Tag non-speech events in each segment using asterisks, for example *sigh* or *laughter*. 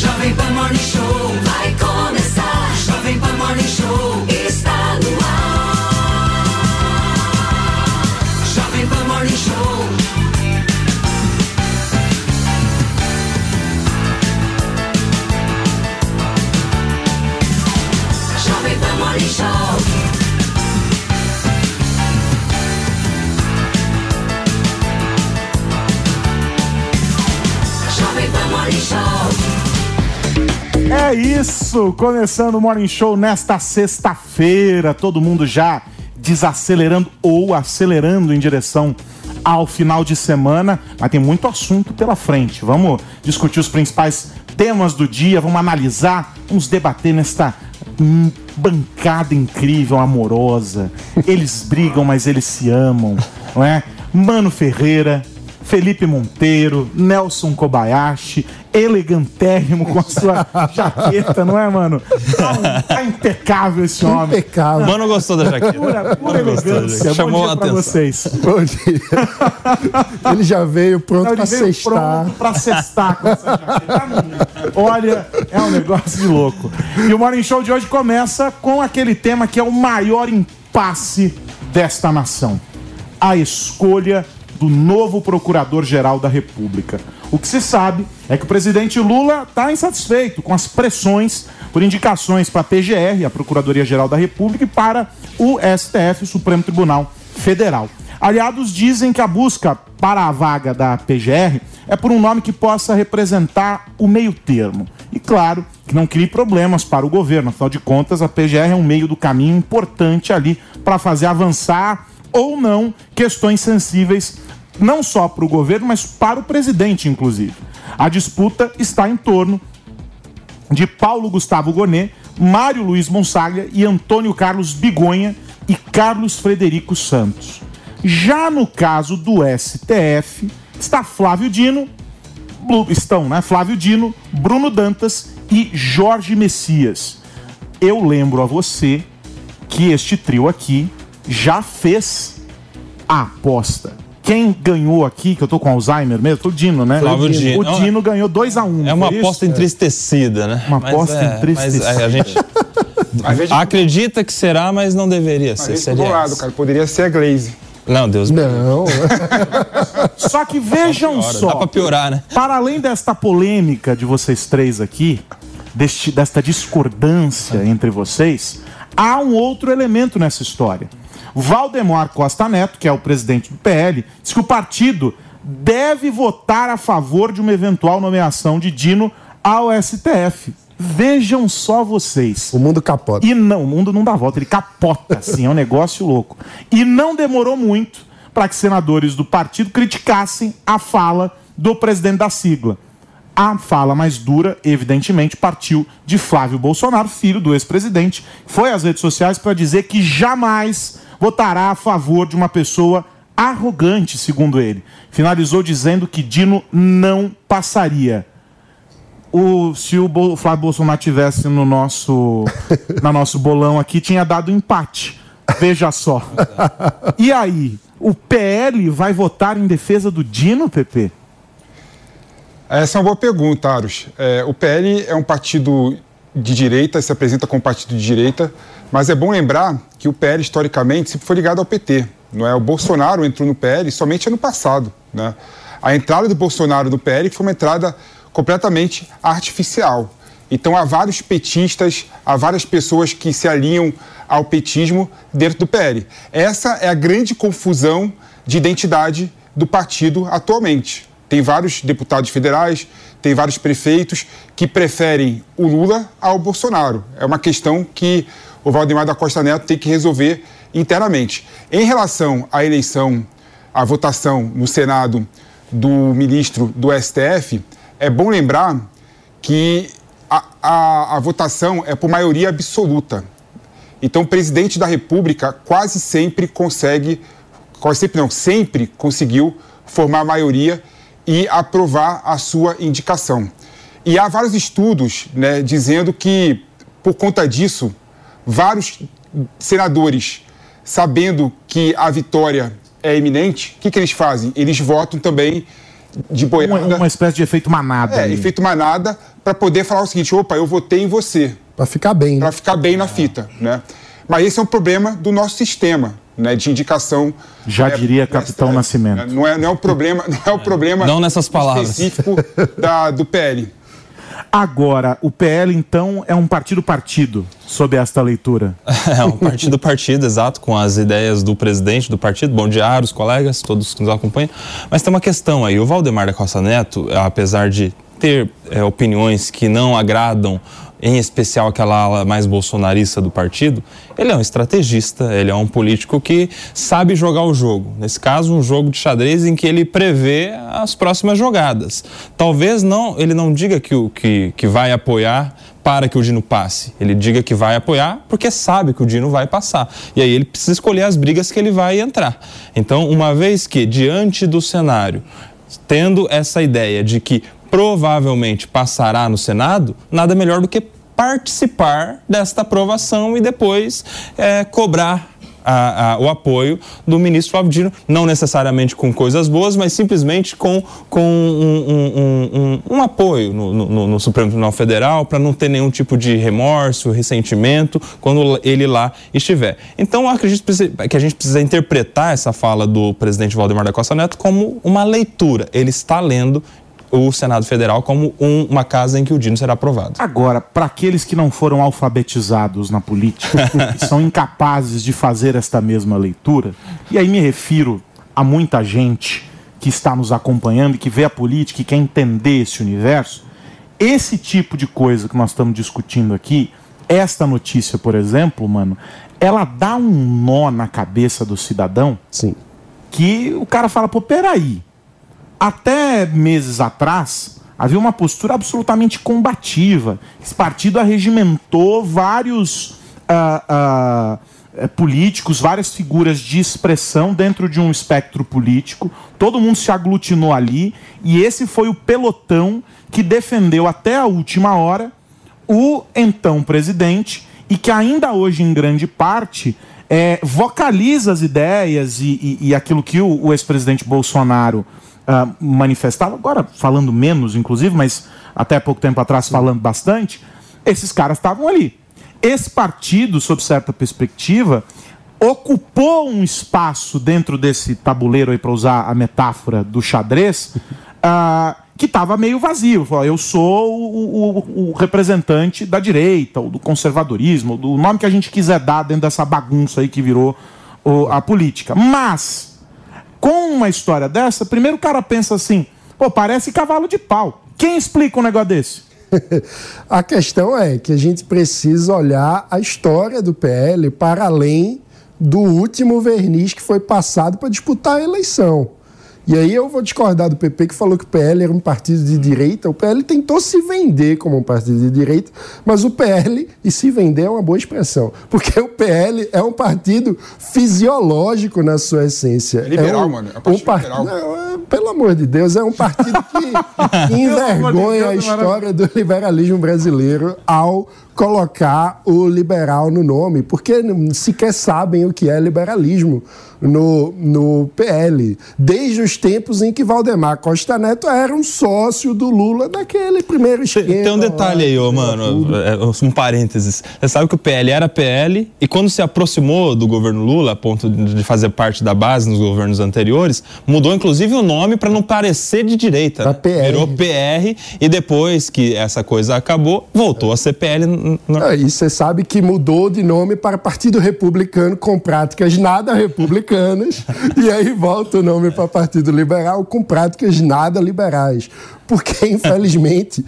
Jovem Pan Morning Show vai começar. Jovem Pan Morning Show É isso, começando o Morning Show nesta sexta-feira, todo mundo já desacelerando ou acelerando em direção ao final de semana, mas tem muito assunto pela frente. Vamos discutir os principais temas do dia, vamos analisar, vamos debater nesta bancada incrível, amorosa. Eles brigam, mas eles se amam, não é? Mano Ferreira, Felipe Monteiro, Nelson Kobayashi, elegantérrimo com a sua *laughs* jaqueta, não é, mano? Tá, tá impecável esse homem. Impecável. Mano gostou da jaqueta. Pura, pura Mano gostou da elegância. jaqueta. Chamou a atenção. vocês. Bom dia. Ele já veio pronto pra veio sextar. pronto pra cestar com essa jaqueta. Olha, é um negócio de louco. E o Morning Show de hoje começa com aquele tema que é o maior impasse desta nação. A escolha do novo Procurador-Geral da República. O que se sabe é que o presidente Lula está insatisfeito com as pressões por indicações para a PGR, a Procuradoria-Geral da República, e para o STF, o Supremo Tribunal Federal. Aliados dizem que a busca para a vaga da PGR é por um nome que possa representar o meio termo. E claro, que não crie problemas para o governo, afinal de contas, a PGR é um meio do caminho importante ali para fazer avançar ou não questões sensíveis, não só para o governo, mas para o presidente, inclusive. A disputa está em torno de Paulo Gustavo Gonet, Mário Luiz Monsaglia e Antônio Carlos Bigonha e Carlos Frederico Santos. Já no caso do STF, está Flávio Dino, estão, né? Flávio Dino, Bruno Dantas e Jorge Messias. Eu lembro a você que este trio aqui já fez a aposta. Quem ganhou aqui, que eu tô com Alzheimer mesmo, foi o Dino, né? Flávio Dino. O Dino ganhou 2 a 1 um, É uma isso? aposta entristecida, né? Uma Mas aposta é, entristecida. Mas *laughs* a gente acredita que será, mas não deveria ser. Esse Seria essa. cara. Poderia ser a Glaze. Não, Deus me livre. Não. *laughs* Só que vejam só. Dá pra piorar, né? Para além desta polêmica de vocês três aqui, deste, desta discordância entre vocês, há um outro elemento nessa história. Valdemar Costa Neto, que é o presidente do PL, diz que o partido deve votar a favor de uma eventual nomeação de Dino ao STF. Vejam só vocês. O mundo capota. E não, o mundo não dá volta, ele capota, assim, é um negócio louco. E não demorou muito para que senadores do partido criticassem a fala do presidente da sigla. A fala mais dura, evidentemente, partiu de Flávio Bolsonaro, filho do ex-presidente, foi às redes sociais para dizer que jamais votará a favor de uma pessoa arrogante, segundo ele. Finalizou dizendo que Dino não passaria o, se o Bo- Flávio Bolsonaro tivesse no nosso, *laughs* na nosso bolão aqui, tinha dado empate. Veja só. E aí, o PL vai votar em defesa do Dino, PP? Essa é uma boa pergunta, Aros. É, o PL é um partido de direita, se apresenta como partido de direita, mas é bom lembrar que o PL, historicamente, sempre foi ligado ao PT. Não é? O Bolsonaro entrou no PL somente ano passado. Né? A entrada do Bolsonaro no PL foi uma entrada completamente artificial. Então há vários petistas, há várias pessoas que se alinham ao petismo dentro do PL. Essa é a grande confusão de identidade do partido atualmente. Tem vários deputados federais, tem vários prefeitos que preferem o Lula ao Bolsonaro. É uma questão que o Valdemar da Costa Neto tem que resolver internamente. Em relação à eleição, à votação no Senado do ministro do STF, é bom lembrar que a, a, a votação é por maioria absoluta. Então, o presidente da República quase sempre consegue, quase sempre não, sempre conseguiu formar maioria e aprovar a sua indicação. E há vários estudos né, dizendo que, por conta disso, vários senadores, sabendo que a vitória é iminente, o que, que eles fazem? Eles votam também de boiada. Uma, uma espécie de efeito manada. É, ali. efeito manada, para poder falar o seguinte: opa, eu votei em você. Para ficar bem. Para ficar bem na fita, né? Mas esse é um problema do nosso sistema. Né, de indicação. Já é, diria Capitão é, Nascimento. Não é, não é o problema, não é o problema Não nessas palavras. específico *laughs* da, do PL. Agora, o PL, então, é um partido-partido, sob esta leitura. *laughs* É um partido-partido, exato, com as ideias do presidente do partido. Bom dia, os colegas, todos que nos acompanham. Mas tem uma questão aí. O Valdemar da Costa Neto, apesar de ter é, opiniões que não agradam em especial aquela ala mais bolsonarista do partido, ele é um estrategista, ele é um político que sabe jogar o jogo. Nesse caso, um jogo de xadrez em que ele prevê as próximas jogadas. Talvez não, ele não diga que, o, que, que vai apoiar para que o Dino passe. Ele diga que vai apoiar porque sabe que o Dino vai passar. E aí ele precisa escolher as brigas que ele vai entrar. Então, uma vez que, diante do cenário, tendo essa ideia de que provavelmente passará no Senado, nada melhor do que participar desta aprovação e depois é, cobrar a, a, o apoio do ministro Flávio Dino, não necessariamente com coisas boas, mas simplesmente com, com um, um, um, um apoio no, no, no, Supremo Tribunal Federal para não ter nenhum tipo de remorso, ressentimento quando ele lá estiver. Então, eu acredito que a gente precisa interpretar essa fala do presidente Valdemar da Costa Neto como uma leitura. Ele está lendo o Senado Federal como um, uma casa em que o Dino será aprovado. Agora, para aqueles que não foram alfabetizados na política *laughs* e são incapazes de fazer esta mesma leitura, e aí me refiro a muita gente que está nos acompanhando e que vê a política e quer entender esse universo, esse tipo de coisa que nós estamos discutindo aqui, esta notícia, por exemplo, mano, ela dá um nó na cabeça do cidadão. Sim. Que o cara fala, pô, peraí até meses atrás, havia uma postura absolutamente combativa. Esse partido arregimentou vários uh, uh, políticos, várias figuras de expressão dentro de um espectro político. Todo mundo se aglutinou ali e esse foi o pelotão que defendeu até a última hora o então presidente e que ainda hoje, em grande parte, é, vocaliza as ideias e, e, e aquilo que o, o ex-presidente Bolsonaro uh, manifestava, agora falando menos, inclusive, mas até pouco tempo atrás falando bastante, esses caras estavam ali. Esse partido, sob certa perspectiva, ocupou um espaço dentro desse tabuleiro, para usar a metáfora do xadrez, uh, *laughs* que estava meio vazio. Eu sou o, o, o, representante da direita, ou do conservadorismo, do nome que a gente quiser dar dentro dessa bagunça aí que virou o, a política. Mas com uma história dessa, primeiro o cara pensa assim, pô, parece cavalo de pau. Quem explica um negócio desse? *laughs* a questão é que a gente precisa olhar a história do PL para além do último verniz que foi passado para disputar a eleição. E aí eu vou discordar do PP que falou que o PL era um partido de direita. O PL tentou se vender como um partido de direita, mas o PL, e se vender é uma boa expressão, porque o PL é um partido fisiológico na sua essência. É liberal, é um, mano. É um um part... liberal. Não, é, pelo amor de Deus, é um partido que *laughs* envergonha a história do liberalismo brasileiro ao colocar o liberal no nome, porque sequer sabem o que é liberalismo no, no PL. Desde os tempos em que Valdemar Costa Neto era um sócio do Lula daquele primeiro esquema. Tem um detalhe aí, ô, mano, é, um parênteses. Você sabe que o PL era PL e quando se aproximou do governo Lula, a ponto de fazer parte da base nos governos anteriores, mudou inclusive o nome para não parecer de direita. Né? PR. Virou PR e depois que essa coisa acabou, voltou a ser PL. Ah, e você sabe que mudou de nome para Partido Republicano com práticas nada republicanas *laughs* e aí volta o nome para Partido Liberal com práticas nada liberais. Porque, *laughs* infelizmente,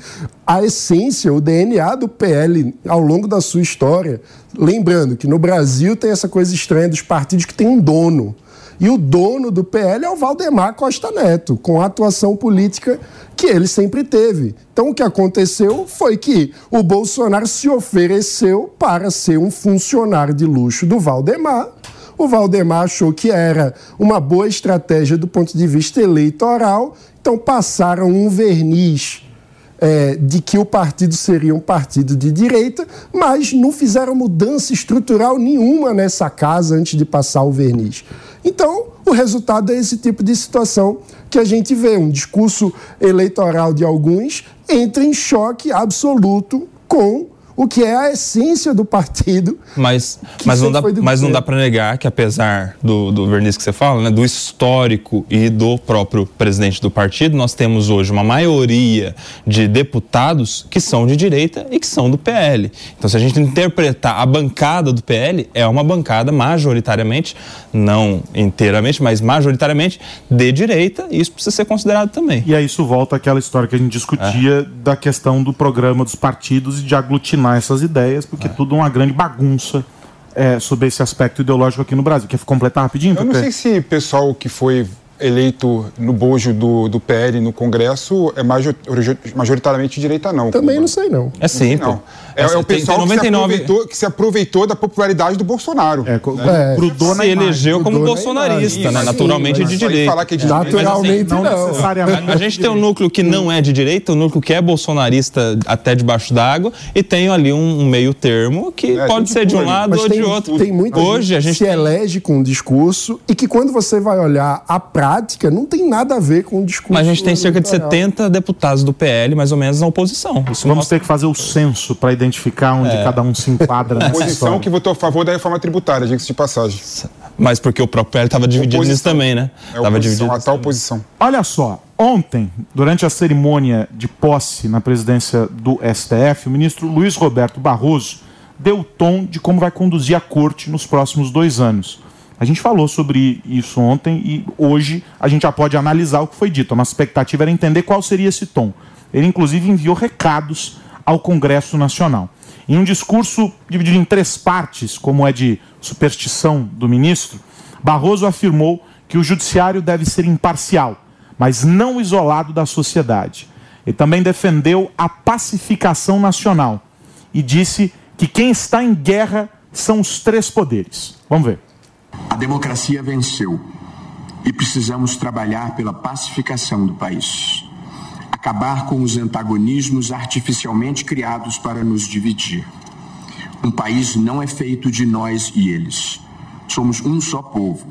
a essência, o DNA do PL ao longo da sua história, lembrando que no Brasil tem essa coisa estranha dos partidos que tem um dono. E o dono do PL é o Valdemar Costa Neto, com a atuação política que ele sempre teve. Então, o que aconteceu foi que o Bolsonaro se ofereceu para ser um funcionário de luxo do Valdemar o Valdemar achou que era uma boa estratégia do ponto de vista eleitoral, então passaram um verniz é, de que o partido seria um partido de direita, mas não fizeram mudança estrutural nenhuma nessa casa antes de passar o verniz. Então, o resultado é esse tipo de situação que a gente vê. Um discurso eleitoral de alguns entra em choque absoluto com o que é a essência do partido. Mas, mas não dá, mas não dá para negar que, apesar do, do verniz que você fala, né, do histórico e do próprio presidente do partido, nós temos hoje uma maioria de deputados que são de direita e que são do PL. Então, se a gente interpretar a bancada do PL, é uma bancada majoritariamente, não inteiramente, mas majoritariamente de direita, e isso precisa ser considerado também. E aí isso volta àquela história que a gente discutia é. da questão do programa dos partidos e de aglutinar essas ideias, porque é. tudo é uma grande bagunça é, sobre esse aspecto ideológico aqui no Brasil. Quer completar rapidinho? Eu não sei se o pessoal que foi eleito no bojo do, do PL no Congresso é majoritariamente direita, não. Também não sei, não. É sim, não. É, é, o pessoal 99... que, se que, se aproveitou, da popularidade do Bolsonaro. É, né? é. Grudou se elegeu como bolsonarista, né? naturalmente de direita. Falar que é de naturalmente direita. não. Necessariamente. A, a gente tem um núcleo que não é de direita, um núcleo que é bolsonarista até debaixo d'água, e tem ali um, um meio termo que é, pode ser de um lado ou tem, de outro. Tem muita Hoje, gente a gente se elege com um discurso e que quando você vai olhar a prática prática não tem nada a ver com o discurso. Mas a gente tem cerca de 70 deputados do PL, mais ou menos, na oposição. Isso Vamos mostra... ter que fazer o censo para identificar onde é. cada um se enquadra *laughs* nessa Oposição que votou a favor da reforma tributária, diga-se de passagem. Mas porque o próprio PL estava dividido oposição. nisso também, né? Estava é dividido. A tal oposição. Olha só, ontem, durante a cerimônia de posse na presidência do STF, o ministro Luiz Roberto Barroso deu o tom de como vai conduzir a corte nos próximos dois anos. A gente falou sobre isso ontem e hoje a gente já pode analisar o que foi dito. A nossa expectativa era entender qual seria esse tom. Ele, inclusive, enviou recados ao Congresso Nacional. Em um discurso dividido em três partes, como é de superstição do ministro, Barroso afirmou que o judiciário deve ser imparcial, mas não isolado da sociedade. Ele também defendeu a pacificação nacional e disse que quem está em guerra são os três poderes. Vamos ver. A democracia venceu e precisamos trabalhar pela pacificação do país. Acabar com os antagonismos artificialmente criados para nos dividir. Um país não é feito de nós e eles. Somos um só povo,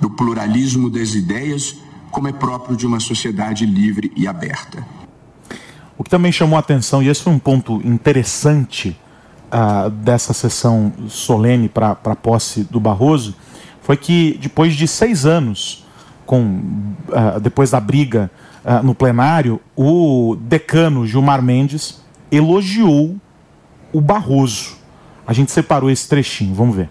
do pluralismo das ideias, como é próprio de uma sociedade livre e aberta. O que também chamou a atenção, e esse foi um ponto interessante uh, dessa sessão solene para a posse do Barroso, foi que depois de seis anos, com, uh, depois da briga uh, no plenário, o decano Gilmar Mendes elogiou o Barroso. A gente separou esse trechinho, vamos ver.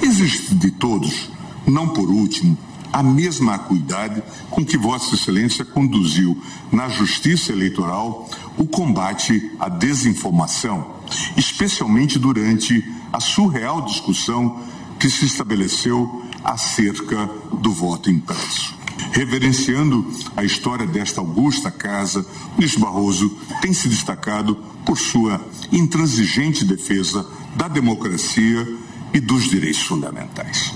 Existe de todos, não por último, a mesma acuidade com que Vossa Excelência conduziu na Justiça Eleitoral o combate à desinformação, especialmente durante a surreal discussão que se estabeleceu acerca do voto impresso. Reverenciando a história desta augusta casa, Luiz Barroso tem se destacado por sua intransigente defesa da democracia e dos direitos fundamentais.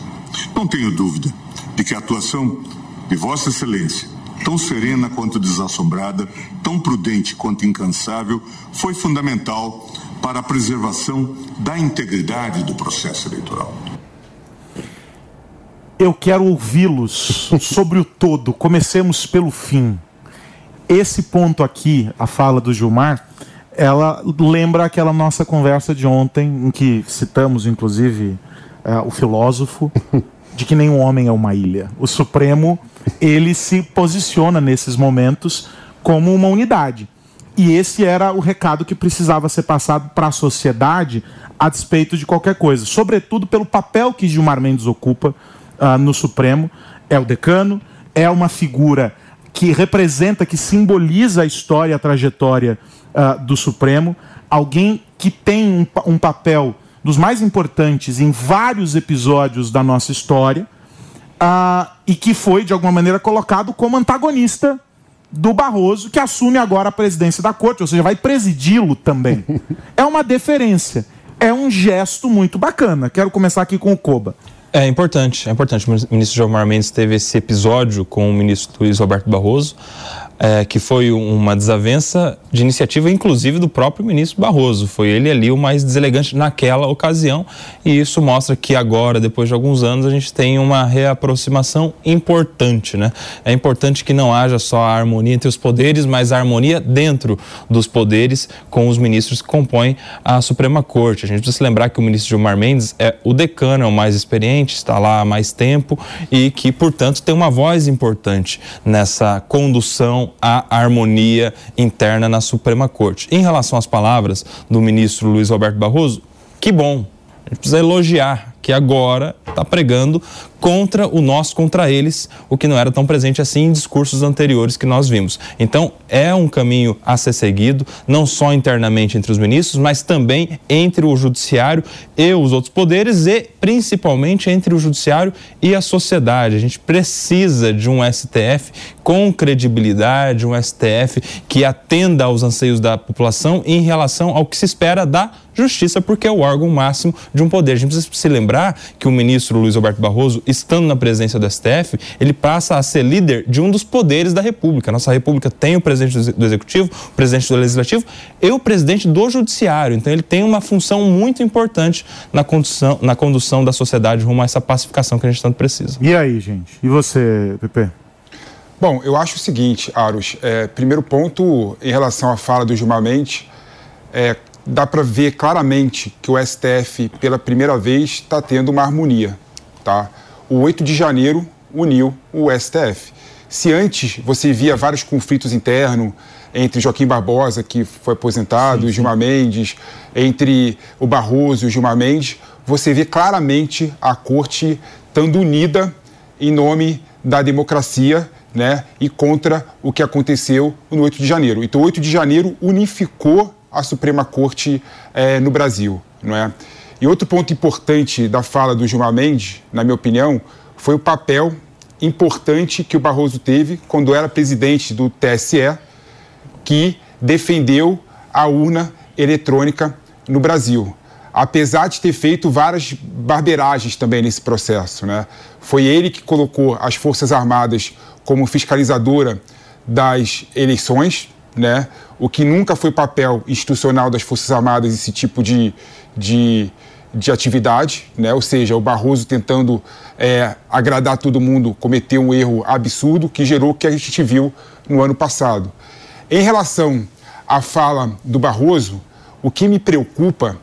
Não tenho dúvida de que a atuação de Vossa Excelência, tão serena quanto desassombrada, tão prudente quanto incansável, foi fundamental para a preservação da integridade do processo eleitoral. Eu quero ouvi-los sobre o todo. Comecemos pelo fim. Esse ponto aqui, a fala do Gilmar, ela lembra aquela nossa conversa de ontem, em que citamos, inclusive, uh, o filósofo, de que nenhum homem é uma ilha. O Supremo, ele se posiciona nesses momentos como uma unidade. E esse era o recado que precisava ser passado para a sociedade a despeito de qualquer coisa. Sobretudo pelo papel que Gilmar Mendes ocupa uh, no Supremo. É o decano, é uma figura que representa, que simboliza a história, a trajetória uh, do Supremo. Alguém que tem um, um papel dos mais importantes em vários episódios da nossa história uh, e que foi, de alguma maneira, colocado como antagonista do Barroso, que assume agora a presidência da corte, ou seja, vai presidi-lo também. *laughs* É uma deferência. É um gesto muito bacana. Quero começar aqui com o Coba. É importante, é importante. O ministro Gilmar Mendes teve esse episódio com o ministro Luiz Roberto Barroso é, que foi uma desavença de iniciativa, inclusive, do próprio ministro Barroso. Foi ele ali o mais deselegante naquela ocasião, e isso mostra que agora, depois de alguns anos, a gente tem uma reaproximação importante. Né? É importante que não haja só a harmonia entre os poderes, mas a harmonia dentro dos poderes com os ministros que compõem a Suprema Corte. A gente precisa lembrar que o ministro Gilmar Mendes é o decano, é o mais experiente, está lá há mais tempo e que, portanto, tem uma voz importante nessa condução a harmonia interna na Suprema Corte. Em relação às palavras do ministro Luiz Roberto Barroso, que bom, a gente precisa elogiar que agora está pregando contra o nós contra eles, o que não era tão presente assim em discursos anteriores que nós vimos. Então, é um caminho a ser seguido, não só internamente entre os ministros, mas também entre o judiciário e os outros poderes e principalmente entre o judiciário e a sociedade. A gente precisa de um STF com credibilidade, um STF que atenda aos anseios da população em relação ao que se espera da justiça, porque é o órgão máximo de um poder. A gente precisa se lembrar que o ministro Luiz Roberto Barroso, estando na presidência do STF, ele passa a ser líder de um dos poderes da República. A nossa República tem o presidente do Executivo, o presidente do Legislativo e o presidente do Judiciário. Então, ele tem uma função muito importante na condução, na condução da sociedade rumo a essa pacificação que a gente tanto precisa. E aí, gente? E você, Pepe? Bom, eu acho o seguinte, Aros. É, primeiro ponto, em relação à fala do Gilmar Mendes, é, dá para ver claramente que o STF, pela primeira vez, está tendo uma harmonia. Tá? O 8 de janeiro uniu o STF. Se antes você via vários conflitos internos entre Joaquim Barbosa, que foi aposentado, sim, sim. e Gilmar Mendes, entre o Barroso e o Gilmar Mendes, você vê claramente a corte estando unida em nome da democracia né, e contra o que aconteceu no 8 de janeiro. Então, o 8 de janeiro unificou a Suprema Corte é, no Brasil, não é? E outro ponto importante da fala do Gilmar Mendes, na minha opinião, foi o papel importante que o Barroso teve quando era presidente do TSE, que defendeu a urna eletrônica no Brasil. Apesar de ter feito várias barbeiragens também nesse processo, né? Foi ele que colocou as Forças Armadas como fiscalizadora das eleições, né? O que nunca foi papel institucional das Forças Armadas, esse tipo de, de, de atividade, né? ou seja, o Barroso tentando é, agradar todo mundo cometeu um erro absurdo que gerou o que a gente viu no ano passado. Em relação à fala do Barroso, o que me preocupa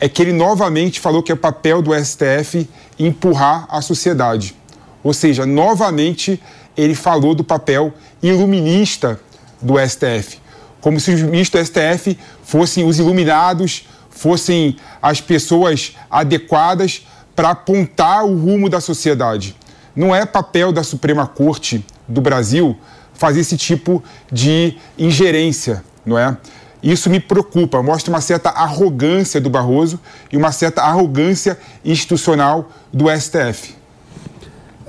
é que ele novamente falou que é o papel do STF empurrar a sociedade. Ou seja, novamente ele falou do papel iluminista do STF, como se os ministros do STF fossem os iluminados, fossem as pessoas adequadas para apontar o rumo da sociedade. Não é papel da Suprema Corte do Brasil fazer esse tipo de ingerência, não é? Isso me preocupa, mostra uma certa arrogância do Barroso e uma certa arrogância institucional do STF.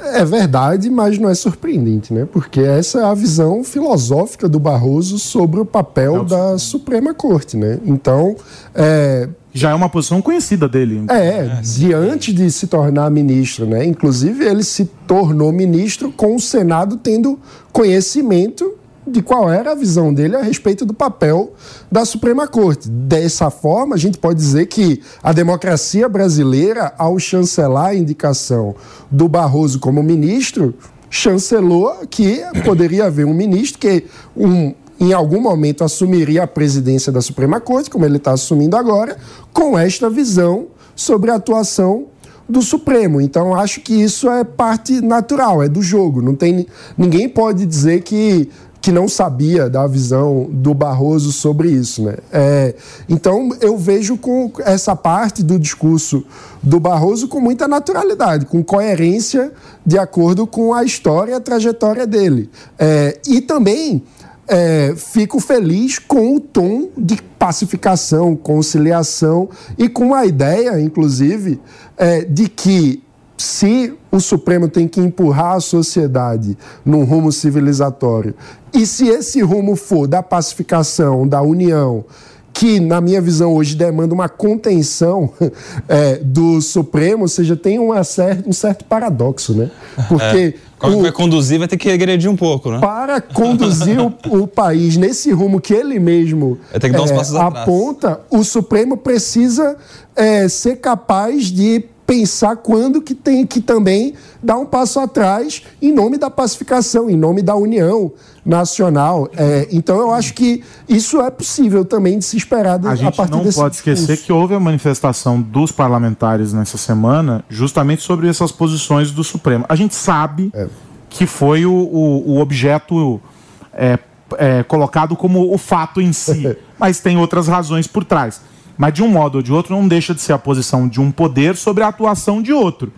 É verdade, mas não é surpreendente, né? Porque essa é a visão filosófica do Barroso sobre o papel da Suprema Corte, né? Então, é... já é uma posição conhecida dele. É, é diante de se tornar ministro, né? Inclusive ele se tornou ministro com o Senado tendo conhecimento de qual era a visão dele a respeito do papel da Suprema Corte. Dessa forma, a gente pode dizer que a democracia brasileira, ao chancelar a indicação do Barroso como ministro, chancelou que poderia haver um ministro que um, em algum momento assumiria a presidência da Suprema Corte, como ele está assumindo agora, com esta visão sobre a atuação do Supremo. Então, acho que isso é parte natural, é do jogo. Não tem, ninguém pode dizer que, que não sabia da visão do Barroso sobre isso. Né? É, então, eu vejo com essa parte do discurso do Barroso com muita naturalidade, com coerência, de acordo com a história e a trajetória dele. É, e também é, fico feliz com o tom de pacificação, conciliação e com a ideia, inclusive, é, de que se o Supremo tem que empurrar a sociedade num rumo civilizatório e se esse rumo for da pacificação, da união, que, na minha visão, hoje demanda uma contenção *laughs* é, do Supremo, ou seja, tem uma certa, um certo paradoxo, né? Porque. É. Como o, vai conduzir, vai ter que agredir um pouco, né? Para conduzir o, o, país nesse rumo que ele mesmo é, aponta, o Supremo precisa é, ser capaz de pensar quando que tem que também dar um passo atrás em nome da pacificação, em nome da união nacional. É, então eu acho que isso é possível também de se esperar a, a partir não pode discurso. esquecer que houve a manifestação dos parlamentares nessa semana justamente sobre essas posições do Supremo. A gente sabe é. que foi o, o, o objeto é, é colocado como o fato em si, *laughs* mas tem outras razões por trás. Mas de um modo ou de outro, não deixa de ser a posição de um poder sobre a atuação de outro.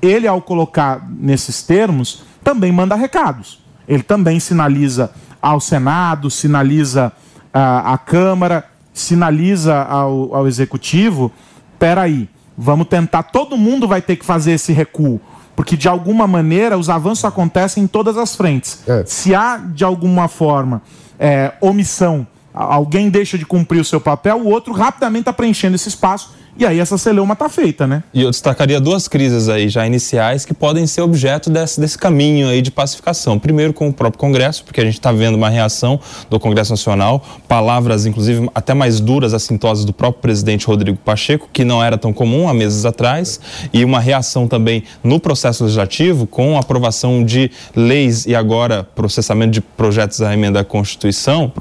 Ele, ao colocar nesses termos, também manda recados. Ele também sinaliza ao Senado, sinaliza uh, à Câmara, sinaliza ao, ao Executivo: peraí, vamos tentar, todo mundo vai ter que fazer esse recuo. Porque, de alguma maneira, os avanços acontecem em todas as frentes. É. Se há, de alguma forma, é, omissão alguém deixa de cumprir o seu papel, o outro rapidamente está preenchendo esse espaço e aí essa celeuma está feita, né? E eu destacaria duas crises aí já iniciais que podem ser objeto desse, desse caminho aí de pacificação. Primeiro com o próprio Congresso, porque a gente está vendo uma reação do Congresso Nacional, palavras inclusive até mais duras, assintosas do próprio presidente Rodrigo Pacheco, que não era tão comum há meses atrás, e uma reação também no processo legislativo com a aprovação de leis e agora processamento de projetos da emenda à Constituição,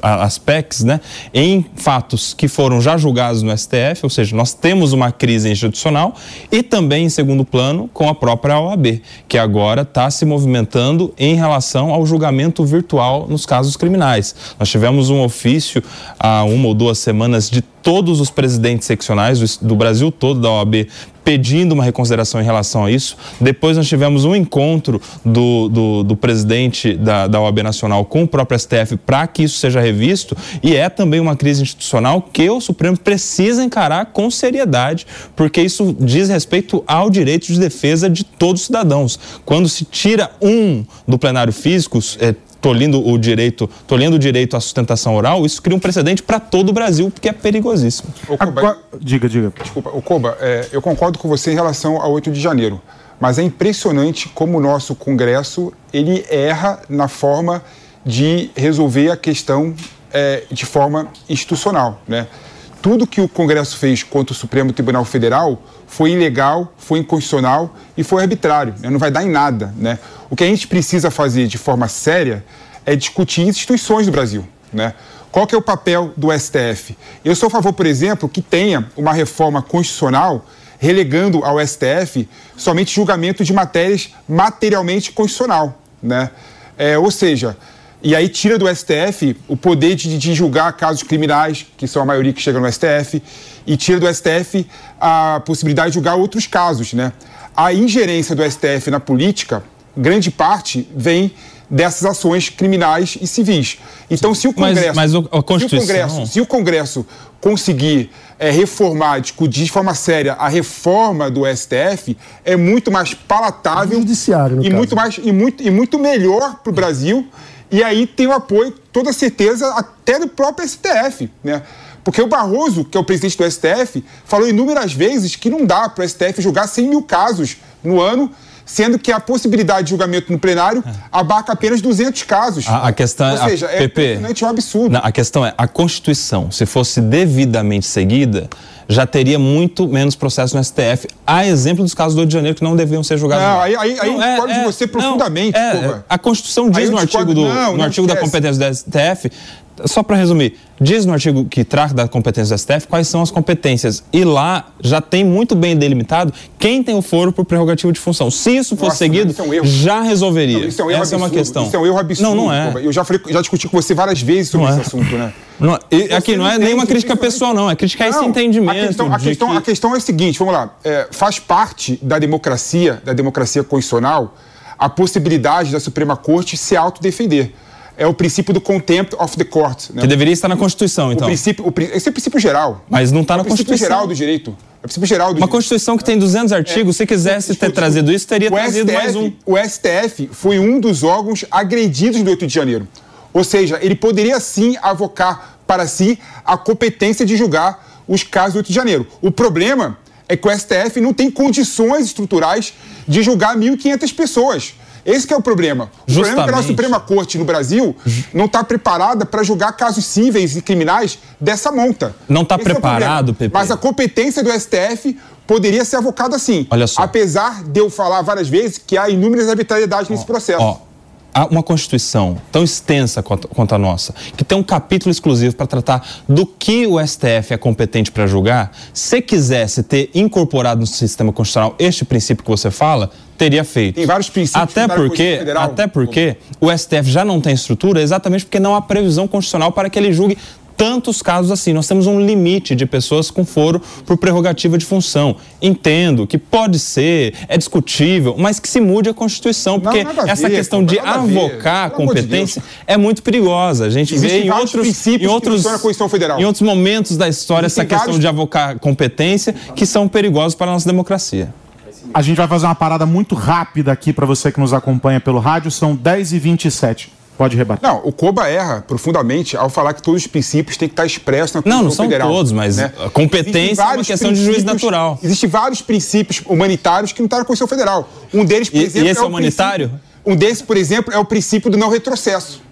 as PECs, né, em fatos que foram já julgados no STF, ou seja, nós temos uma crise institucional e também, em segundo plano, com a própria OAB, que agora está se movimentando em relação ao julgamento virtual nos casos criminais. Nós tivemos um ofício há uma ou duas semanas de todos os presidentes seccionais do, do Brasil todo da OAB pedindo uma reconsideração em relação a isso. Depois nós tivemos um encontro do, do, do presidente da, da OAB Nacional com o próprio STF para que isso seja revisto e é também uma crise institucional que o Supremo precisa encarar com seriedade, porque isso diz respeito ao direito de defesa de todos os cidadãos. Quando se tira um do plenário físico, é, tolhindo o direito, tolhendo o direito à sustentação oral, isso cria um precedente para todo o Brasil, porque é perigosíssimo. Agora, diga, diga. Desculpa, o Koba, é, eu concordo com você em relação ao 8 de janeiro, mas é impressionante como o nosso Congresso ele erra na forma de resolver a questão é, de forma institucional, né? Tudo que o Congresso fez contra o Supremo Tribunal Federal foi ilegal, foi inconstitucional e foi arbitrário. Né? Não vai dar em nada. Né? O que a gente precisa fazer de forma séria é discutir instituições do Brasil. Né? Qual que é o papel do STF? Eu sou a favor, por exemplo, que tenha uma reforma constitucional relegando ao STF somente julgamento de matérias materialmente constitucional. Né? É, ou seja, e aí tira do STF o poder de, de, julgar casos criminais, que são a maioria que chega no STF, e tira do STF a possibilidade de julgar outros casos. Né? A ingerência do STF na política, grande parte, vem dessas ações criminais e civis. Então, se o Congresso, mas, mas a Constituição... se o Congresso, se o Congresso conseguir é, reformar, discutir de forma séria a reforma do STF, é muito mais palatável Judiciário, e caso. muito mais e muito, e muito melhor para o Brasil e aí tem o apoio, toda certeza, até do próprio STF, né? Porque o Barroso, que é o presidente do STF, falou inúmeras vezes que não dá para o STF julgar 100 mil casos no ano sendo que a possibilidade de julgamento no plenário abarca apenas 200 casos. A, a questão Ou seja, a, é PP, é um absurdo. Não, a questão é, a Constituição, se fosse devidamente seguida, já teria muito menos processo no STF. Há exemplo dos casos do Rio de Janeiro que não deviam ser julgados. Não, aí, aí, aí eu discordo de você profundamente, é, Koba. A Constituição diz no artigo, do, não, no não artigo da competência do STF, só para resumir, diz no artigo que trata da competência do STF quais são as competências. E lá já tem muito bem delimitado quem tem o foro por prerrogativa de função. Se isso fosse Nossa, seguido, isso é um já resolveria. Não, isso é um erro Essa é uma absurdo. questão. Isso é um erro absurdo. Não, não é. Eu já, falei, já discuti com você várias vezes sobre Não esse é. assunto, né? Não, e aqui não é nenhuma crítica pessoal, não. É crítica a esse Não, entendimento. A questão, a, questão, que- a questão é a seguinte, vamos lá. É, faz parte da democracia, da democracia constitucional, a possibilidade da Suprema Corte se autodefender. É o princípio do contempt of the court. Né? Que deveria estar na Constituição, então. O princípio, o, esse é o princípio geral. Mas não está É na o princípio Constituição. geral do direito. É o princípio geral do Uma direito. Constituição que tem 200 artigos, se quisesse ter trazido isso, teria o trazido STF, mais um. O STF foi um dos órgãos agredidos no 8 de janeiro. Ou seja, ele poderia sim avocar para si a competência de julgar os casos do 8 de janeiro. O problema é que o STF não tem condições estruturais de julgar 1.500 pessoas. Esse que é o problema. O problema é que a. Suprema Corte no Brasil não está preparada para julgar casos cíveis e criminais dessa monta. Não tá Esse é preparado, Pepe. Mas a competência do STF poderia ser avocada assim. Olha só. Apesar de eu falar várias vezes que há inúmeras arbitrariedades nesse processo. Ó, uma Constituição tão extensa quanto, quanto a nossa, que tem um capítulo exclusivo para tratar do que o STF é competente para julgar. Se quisesse ter incorporado no sistema constitucional este princípio que você fala, teria feito. Tem vários princípios Até porque, até porque o STF já não tem estrutura exatamente porque não há previsão constitucional para que ele julgue tantos casos assim. Nós temos um limite de pessoas com foro por prerrogativa de função. Entendo que pode ser, é discutível, mas que se mude a Constituição, porque a essa ver, questão de avocar a Pelo amor de competência é muito perigosa. A gente Existem vê em outros, princípios em outros, não em outros momentos da história Existem essa questão vários- de avocar competência que são perigosos para a nossa democracia. A gente vai fazer uma parada muito rápida aqui para você que nos acompanha pelo rádio. São 10h27. Pode rebater. Não, o Koba erra profundamente ao falar que todos os princípios têm que estar expressos na Não, não Constituição são Federal. todos, mas né? a competência é uma questão de juiz natural. Existem vários princípios humanitários que não estão na Constituição Federal. Um deles, por E- exemplo, e esse é o humanitário? Um desses, por exemplo, é o princípio do não retrocesso.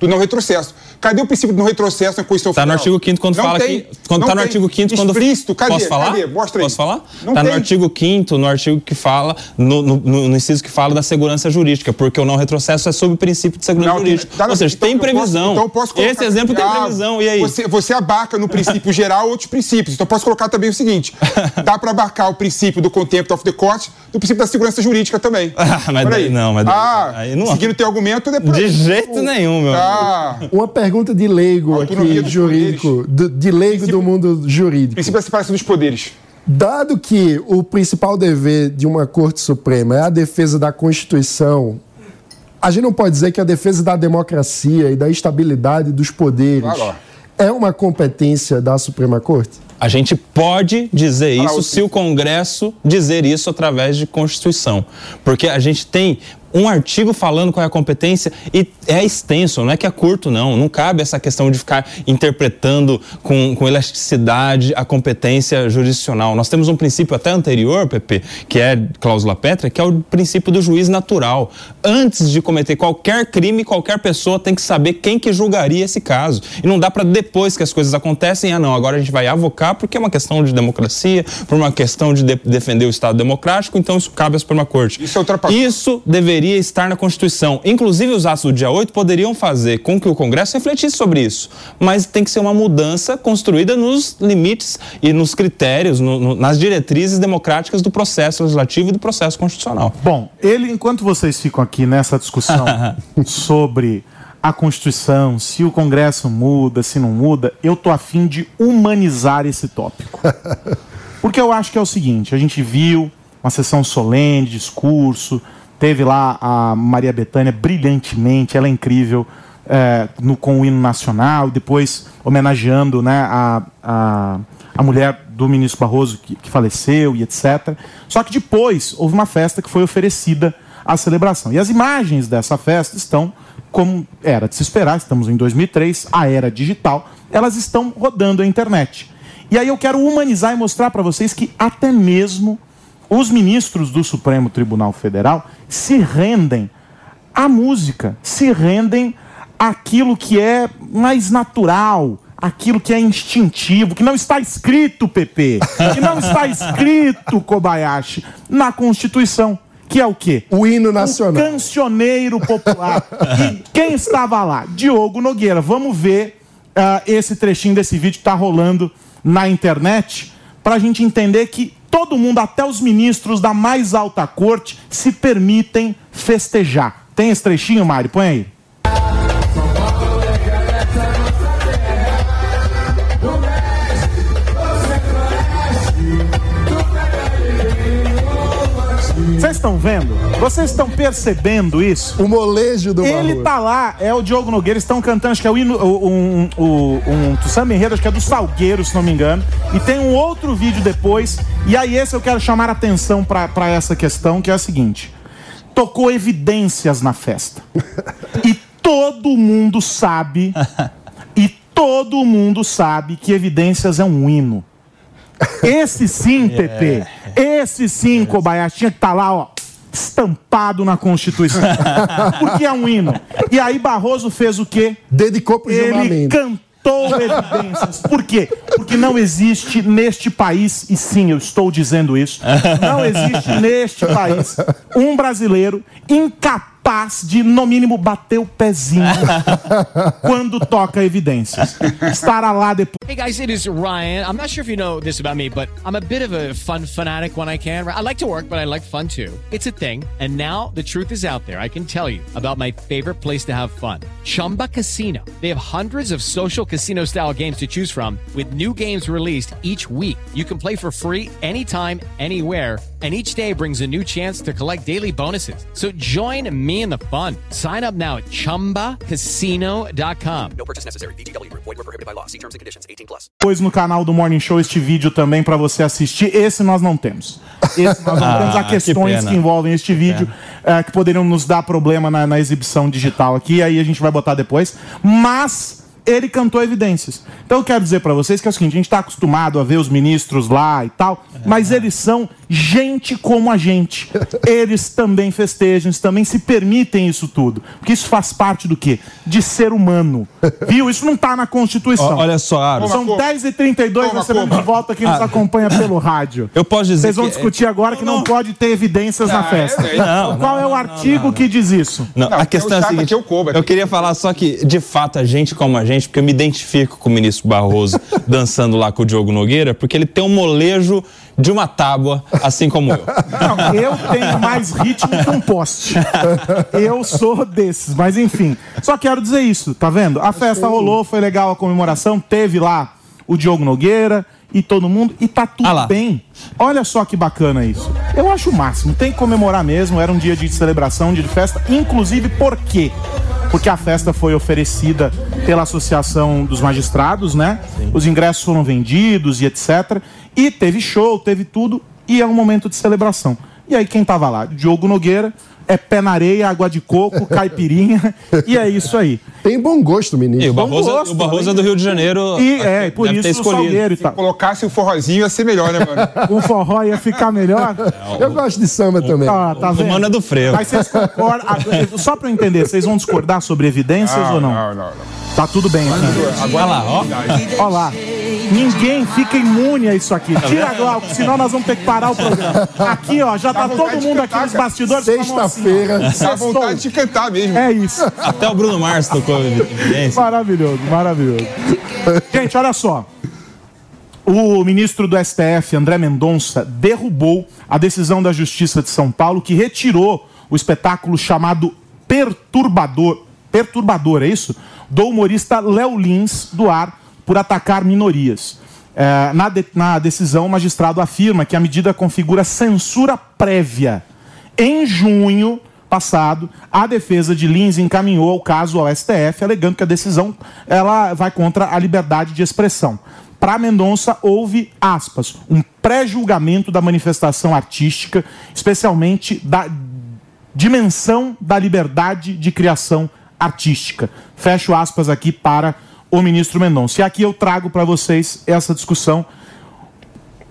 Do não retrocesso. Cadê o princípio do não retrocesso na Constituição Tá no artigo 5 quando Não fala tem. que quando Não tá no tem. artigo 5 quando Explícito, cadê? Posso falar? Cadê? Mostra aí. Posso falar? Não tá no tem. artigo 5 no artigo que fala no, no, no- no inciso que fala da segurança jurídica, porque o não retrocesso é sob o princípio de segurança Não, jurídica. tá no- Ou seja, então tem eu posso- previsão. então eu posso colocar- Esse exemplo tem Ah, previsão. E aí? Você, você abarca no princípio geral outros princípios. Então posso colocar também o seguinte: *laughs* dá para abarcar o princípio do contempt of the court, do princípio da segurança jurídica também. Ah, *laughs* mas daí- não, mas daí- ah, aí não- seguindo o teu argumento, depois. De jeito nenhum, meu amigo. Ah, Uma pergunta de leigo aqui, jurídico, do- de leigo do mundo jurídico. princípio da separação dos poderes. Dado que o principal dever de uma Corte Suprema é a defesa da Constituição, a gente não pode dizer que a defesa da democracia e da estabilidade dos poderes Claro. é uma competência da Suprema Corte? A gente pode dizer isso se o Congresso dizer isso através de Constituição. Porque a gente tem um artigo falando qual é a competência e é extenso, não é que é curto, não. Não cabe essa questão de ficar interpretando com, com elasticidade a competência jurisdicional. Nós temos um princípio até anterior, PP, que é cláusula pétrea, que é o princípio do juiz natural. Antes de cometer qualquer crime, qualquer pessoa tem que saber quem que julgaria esse caso. E não dá para depois que as coisas acontecem, ah não, agora a gente vai avocar porque é uma questão de democracia, por uma questão de, de- defender o Estado democrático, então isso cabe à Suprema Corte. Isso é. Isso deveria estar na Constituição. Inclusive, os atos do dia 8 poderiam fazer com que o Congresso refletisse sobre isso. Mas tem que ser uma mudança construída nos limites e nos critérios, no- no- nas diretrizes democráticas do processo legislativo e do processo constitucional. Bom, ele, enquanto vocês ficam aqui nessa discussão *laughs* sobre a Constituição, se o Congresso muda, se não muda, eu tô afim de humanizar esse tópico. *laughs* Porque eu acho que é o seguinte: a gente viu uma sessão solene, discurso, teve lá a Maria Bethânia brilhantemente, ela é incrível, é, no, com o hino nacional, depois homenageando né, a, a, a mulher do ministro Barroso que, que faleceu e etc. Só que depois houve uma festa que foi oferecida à celebração. E as imagens dessa festa estão, como era de se esperar, estamos em 2003, a era digital, elas estão rodando a internet. E aí eu quero humanizar e mostrar para vocês que até mesmo os ministros do Supremo Tribunal Federal se rendem à música, se rendem àquilo que é mais natural, aquilo que é instintivo, que não está escrito, PP, que não está escrito, Kobayashi, na Constituição. Que é o quê? O hino nacional. O cancioneiro popular. e quem estava lá? Diogo Nogueira. Vamos ver uh, esse trechinho desse vídeo que está rolando na internet para a gente entender que todo mundo, até os ministros da mais alta corte, se permitem festejar. Tem esse trechinho, Mário? Põe aí. Vocês estão vendo? Vocês estão percebendo isso? O molejo do Ele Barroso. tá lá, é o Diogo Nogueira, eles estão cantando, acho que é o hino, o- um, um, um, um samba enredo, acho que é do Salgueiro, se não me engano. E tem um outro vídeo depois, e aí esse eu quero chamar a atenção pra essa questão, que é a seguinte. Tocou evidências na festa. *laughs* E todo mundo sabe, e todo mundo sabe que evidências é um hino. Esse sim, PP. Esse sim, Kobayashi, tinha que estar lá, ó, estampado na Constituição. *laughs* Porque é um hino. E aí Barroso fez o quê? Dedicou pro Ele julgamento. cantou evidências. Por quê? Porque não existe neste país, e sim, eu estou dizendo isso, não existe neste país um brasileiro incapaz de, no mínimo, bater o pezinho *laughs* quando toca evidências. Estará lá depois. Hey guys, it is Ryan. I'm not sure if you know this about me, but I'm a bit of a fun fanatic when I can. I like to work, but I like fun too. It's a thing. And now the truth is out there. I can tell you about my favorite place to have fun Chumba Casino. They have hundreds of social casino style games to choose from, with new games released each week. You can play for free anytime, anywhere. And each day brings a new chance to collect daily bonuses. So join me in the fun. Sign up now at chumbacasino.com. No purchase necessary. VGW Group. Void were prohibited by law. See terms and conditions. 18 plus. Depois no canal do Morning Show este vídeo também para você assistir. Esse nós não temos. Esse nós não *laughs* Ah, temos. Há que questões que, pena. envolvem este vídeo eh, que poderiam nos dar problema na, na exibição digital aqui. Aí a gente vai botar depois. Mas ele cantou evidências. Então eu quero dizer para vocês que é o seguinte: a gente está acostumado a ver os ministros lá e tal, mas eles são gente como a gente. Eles também festejam, eles também se permitem isso tudo. Porque isso faz parte do quê? De ser humano. Viu? Isso não tá na Constituição. Olha só, Aros. São 10h32, recebendo de volta quem nos Ah. acompanha pelo rádio. Eu posso dizer Vocês vão que- discutir agora que não, pode ter evidências na Ah, festa. é, é. Não, Qual é o artigo que diz isso? Não, a questão é a seguinte, eu queria falar só que, de fato, a gente como a gente, porque eu me identifico com o ministro Barroso *laughs* dançando lá com o Diogo Nogueira, porque ele tem um molejo de uma tábua, assim como eu. Não, eu tenho mais ritmo que um poste. Eu sou desses, mas enfim. Só quero dizer isso, tá vendo? A festa rolou, foi legal a comemoração, teve lá o Diogo Nogueira e todo mundo, e tá tudo bem. Olha só que bacana isso. Eu acho o máximo, tem que comemorar mesmo, era um dia de celebração, um dia de festa, inclusive por quê? Porque a festa foi oferecida pela Associação dos Magistrados, né? Os ingressos foram vendidos e etc. E teve show, teve tudo, e é um momento de celebração. E aí quem tava lá? Diogo Nogueira, é pé na areia, água de coco, *laughs* caipirinha, e é isso aí. Tem bom gosto, ministro. E o Barroso, gosto, o Barroso é do Rio de Janeiro. E é, e por ter isso o. Salgueiro e tal. Se colocasse o forrozinho ia ser melhor, né, mano? *laughs* O forró ia ficar melhor. *laughs* Eu gosto de samba também. Ah, tá O vendo? mano é do freio. Mas vocês concordam? ah, Só pra eu entender, vocês vão discordar sobre evidências ou não? Não, não, não. Tá tudo bem aqui. Agora lá, ó. Ó lá. Ninguém fica imune a isso aqui. Tira Glauco, senão nós vamos ter que parar o programa. Aqui, ó, já tá todo mundo aqui nos bastidores. Sexta-feira. assim, ó, Dá vontade de cantar mesmo. É isso. Até o Bruno Mars tocou evidência. Maravilhoso, maravilhoso. Gente, olha só. O ministro do STF, André Mendonça, derrubou a decisão da Justiça de São Paulo que retirou o espetáculo chamado Perturbador. Perturbador, é isso? Do humorista Léo Lins do ar por atacar minorias. É, na, de- na decisão, o magistrado afirma que a medida configura censura prévia. Em junho passado, a defesa de Lins encaminhou o caso ao STF, alegando que a decisão ela vai contra a liberdade de expressão. Para Mendonça, houve, aspas, um pré-julgamento da manifestação artística, especialmente da dimensão da liberdade de criação artística. Fecho aspas aqui para o ministro Mendonça. E aqui eu trago para vocês essa discussão,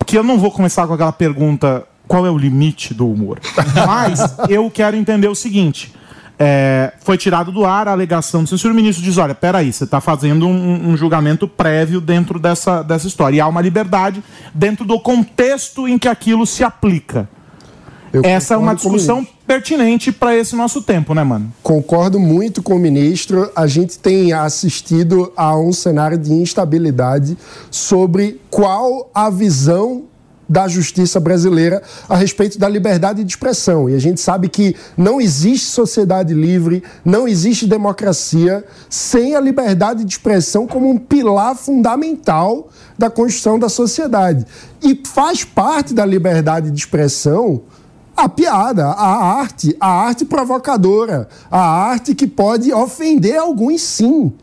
que eu não vou começar com aquela pergunta qual é o limite do humor. *laughs* Mas eu quero entender o seguinte. é, foi tirado do ar a alegação do censura. O ministro diz: olha, peraí, você está fazendo um, um julgamento prévio dentro dessa, dessa história. E há uma liberdade dentro do contexto em que aquilo se aplica. Essa é uma discussão pertinente para esse nosso tempo, né, mano? Concordo muito com o ministro. A gente tem assistido a um cenário de instabilidade sobre qual a visão da justiça brasileira a respeito da liberdade de expressão. E a gente sabe que não existe sociedade livre, não existe democracia sem a liberdade de expressão como um pilar fundamental da construção da sociedade. E faz parte da liberdade de expressão a piada, a arte, a arte provocadora, a arte que pode ofender alguns sim.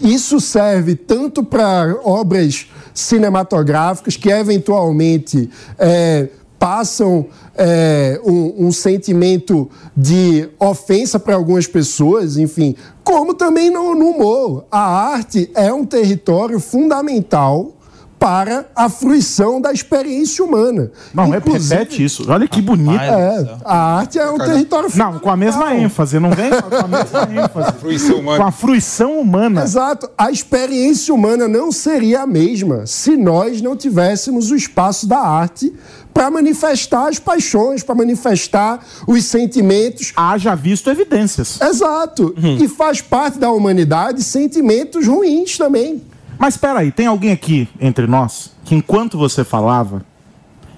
Isso serve tanto para obras cinematográficas que eventualmente é, passam é, um, um sentimento de ofensa para algumas pessoas, enfim, como também no, no humor. A arte é um território fundamental para a fruição da experiência humana. Não, repete isso. Olha que bonito. É, a arte é um território Não, com a mesma ênfase, não vem com a mesma *laughs* ênfase. Fruição humana. Com a fruição humana. Exato. A experiência humana não seria a mesma se nós não tivéssemos o espaço da arte para manifestar as paixões, para manifestar os sentimentos. Haja visto evidências. Exato. E faz parte da humanidade sentimentos ruins também. Mas espera aí, tem alguém aqui entre nós que enquanto você falava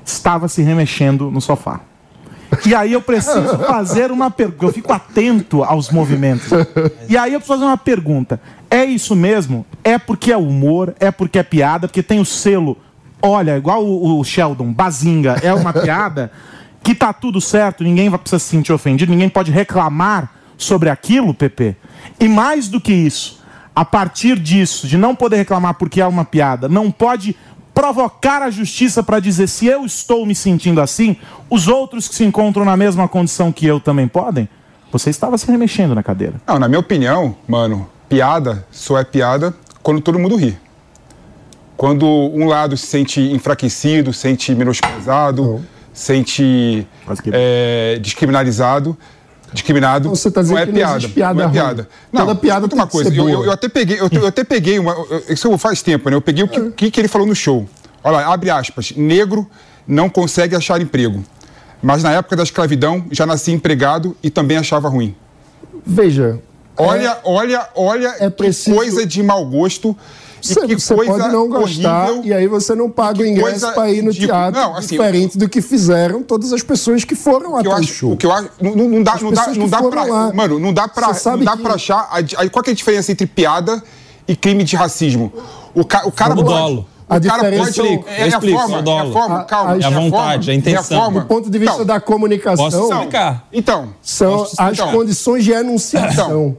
estava se remexendo no sofá. E aí eu preciso *laughs* fazer uma pergunta, eu fico atento aos movimentos. E aí eu preciso fazer uma pergunta. É isso mesmo? É porque é humor? É porque é piada? Porque tem o selo, olha, igual o, o Sheldon, Bazinga, é uma piada *laughs* que tá tudo certo, ninguém vai precisar se sentir ofendido, ninguém pode reclamar sobre aquilo, Pepe. E mais do que isso, a partir disso, de não poder reclamar porque é uma piada, não pode provocar a justiça para dizer se eu estou me sentindo assim, os outros que se encontram na mesma condição que eu também podem? Você estava se remexendo na cadeira. Não, na minha opinião, mano, piada só é piada quando todo mundo ri. Quando um lado se sente enfraquecido, sente menosprezado, sente é, descriminalizado, discriminado, Você tá dizendo não é que piada. piada não é piada. Não, Toda piada tem uma coisa. Eu, eu- eu até peguei, eu, eu até peguei uma. Isso faz tempo, né? Eu peguei o que, que, que ele falou no show. Olha lá, abre aspas. Negro não consegue achar emprego. Mas na época da escravidão já nascia empregado e também achava ruim. Veja. Olha, olha, olha que coisa de mau gosto. Você, que você coisa pode não gostar horrível. e aí você não paga o ingresso para ir no ridícula. teatro, Não, assim, diferente do que fizeram todas as pessoas que foram até eu o acho, show. o que eu acho, não, não- dá, As não dá, não dá pra, lá. mano, não dá sabe não dá que- pra achar, a, a- qual que é a diferença entre piada e crime de racismo? O, ca, o cara O pode, dolo. o A cara diferença- pode, Eu explico, é, eu a explico, forma, o é a dolo. forma, A- calma, a- É a forma, vontade, a intenção. É a forma. Do ponto de vista Então, da comunicação, Posso explicar? Então, são Posso as explicar? condições de enunciação.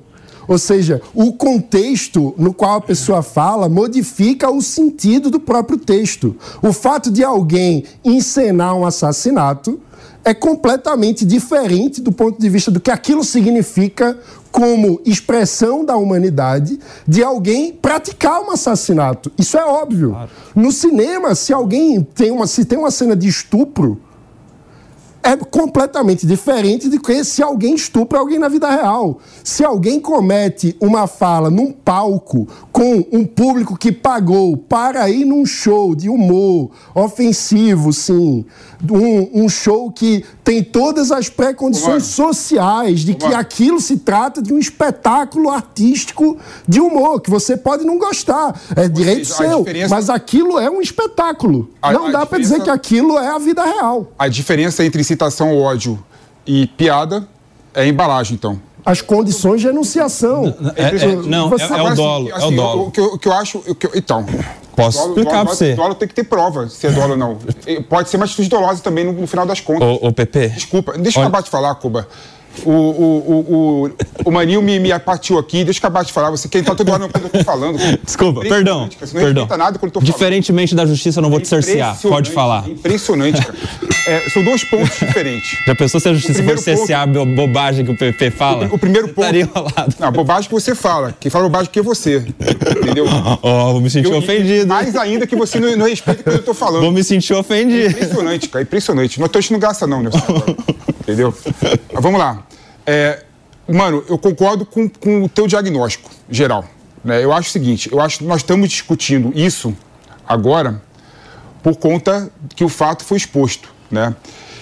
Ou seja, o contexto no qual a pessoa fala modifica o sentido do próprio texto. O fato de alguém encenar um assassinato é completamente diferente do ponto de vista do que aquilo significa como expressão da humanidade de alguém praticar um assassinato. Isso é óbvio. No cinema, se alguém tem uma, se tem uma cena de estupro, é completamente diferente de que se alguém estupra alguém na vida real. Se alguém comete uma fala num palco com um público que pagou para ir num show de humor ofensivo, sim, um, um show que tem todas as pré-condições sociais de que aquilo se trata de um espetáculo artístico de humor, que você pode não gostar, é direito seja, seu, diferença- mas aquilo é um espetáculo. A- não a dá para dizer diferença- que aquilo é a vida real. a diferença entre citação ao ódio e piada é embalagem, então. As condições de enunciação. É- é- não, é- é o dolo, é o assim, dolo. O, que eu, que eu acho. que eu- então. Posso dolo, explicar dolo, pra você. Dolo tem que ter prova se é dolo ou não. *laughs* Pode ser uma atitude dolosa também no, no final das contas. Ô, ô, Pepe. Desculpa, deixa eu acabar de falar, Cuba. O, o, o, o, Maninho me, me aqui. Deixa eu acabar de falar. Você quer entrar toda hora quando eu tô falando. Desculpa, perdão. Você não perdão. nada quando eu tô falando. Diferentemente da justiça, eu não vou te cercear. Pode falar. Impressionante, cara. É, são dois pontos diferentes. *laughs* Já pensou se a justiça for primeiro ponto- cercear a bo- bobagem que o PP fala? O primeiro ponto. Estaria enrolado. Não, bobagem que você fala. Quem fala bobagem que é você. Entendeu? *laughs* Ó, vou me sentir Eu- ofendido. Mais ainda que você não, não respeita o que eu tô falando. Vou me sentir ofendido. Impressionante, cara. Impressionante. Não tô enchendo graça, não, *laughs* Nelson. agora. Entendeu? Mas vamos lá. É, mano, eu concordo com, com o teu diagnóstico geral. né? Eu acho o seguinte: eu acho que nós estamos discutindo isso agora por conta que o fato foi exposto. Né?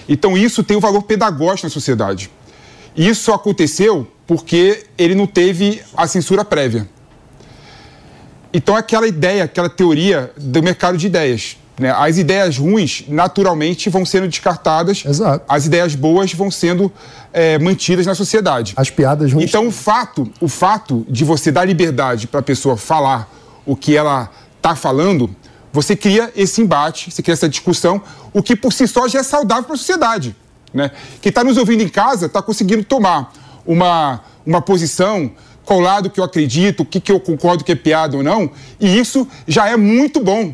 Então, isso tem um valor pedagógico na sociedade. Isso aconteceu porque ele não teve a censura prévia. Então, aquela ideia, aquela teoria do mercado de ideias. Né? As ideias ruins, naturalmente, vão sendo descartadas. Exato. As ideias boas vão sendo eh, mantidas na sociedade. As piadas ruins. Então, o fato, o fato de você dar liberdade para a pessoa falar o que ela está falando, você cria esse embate, você cria essa discussão, o que por si só já é saudável para a sociedade. Né? Quem está nos ouvindo em casa está conseguindo tomar uma, uma posição, qual lado que eu acredito, o que, que eu concordo que é piada ou não, e isso já é muito bom.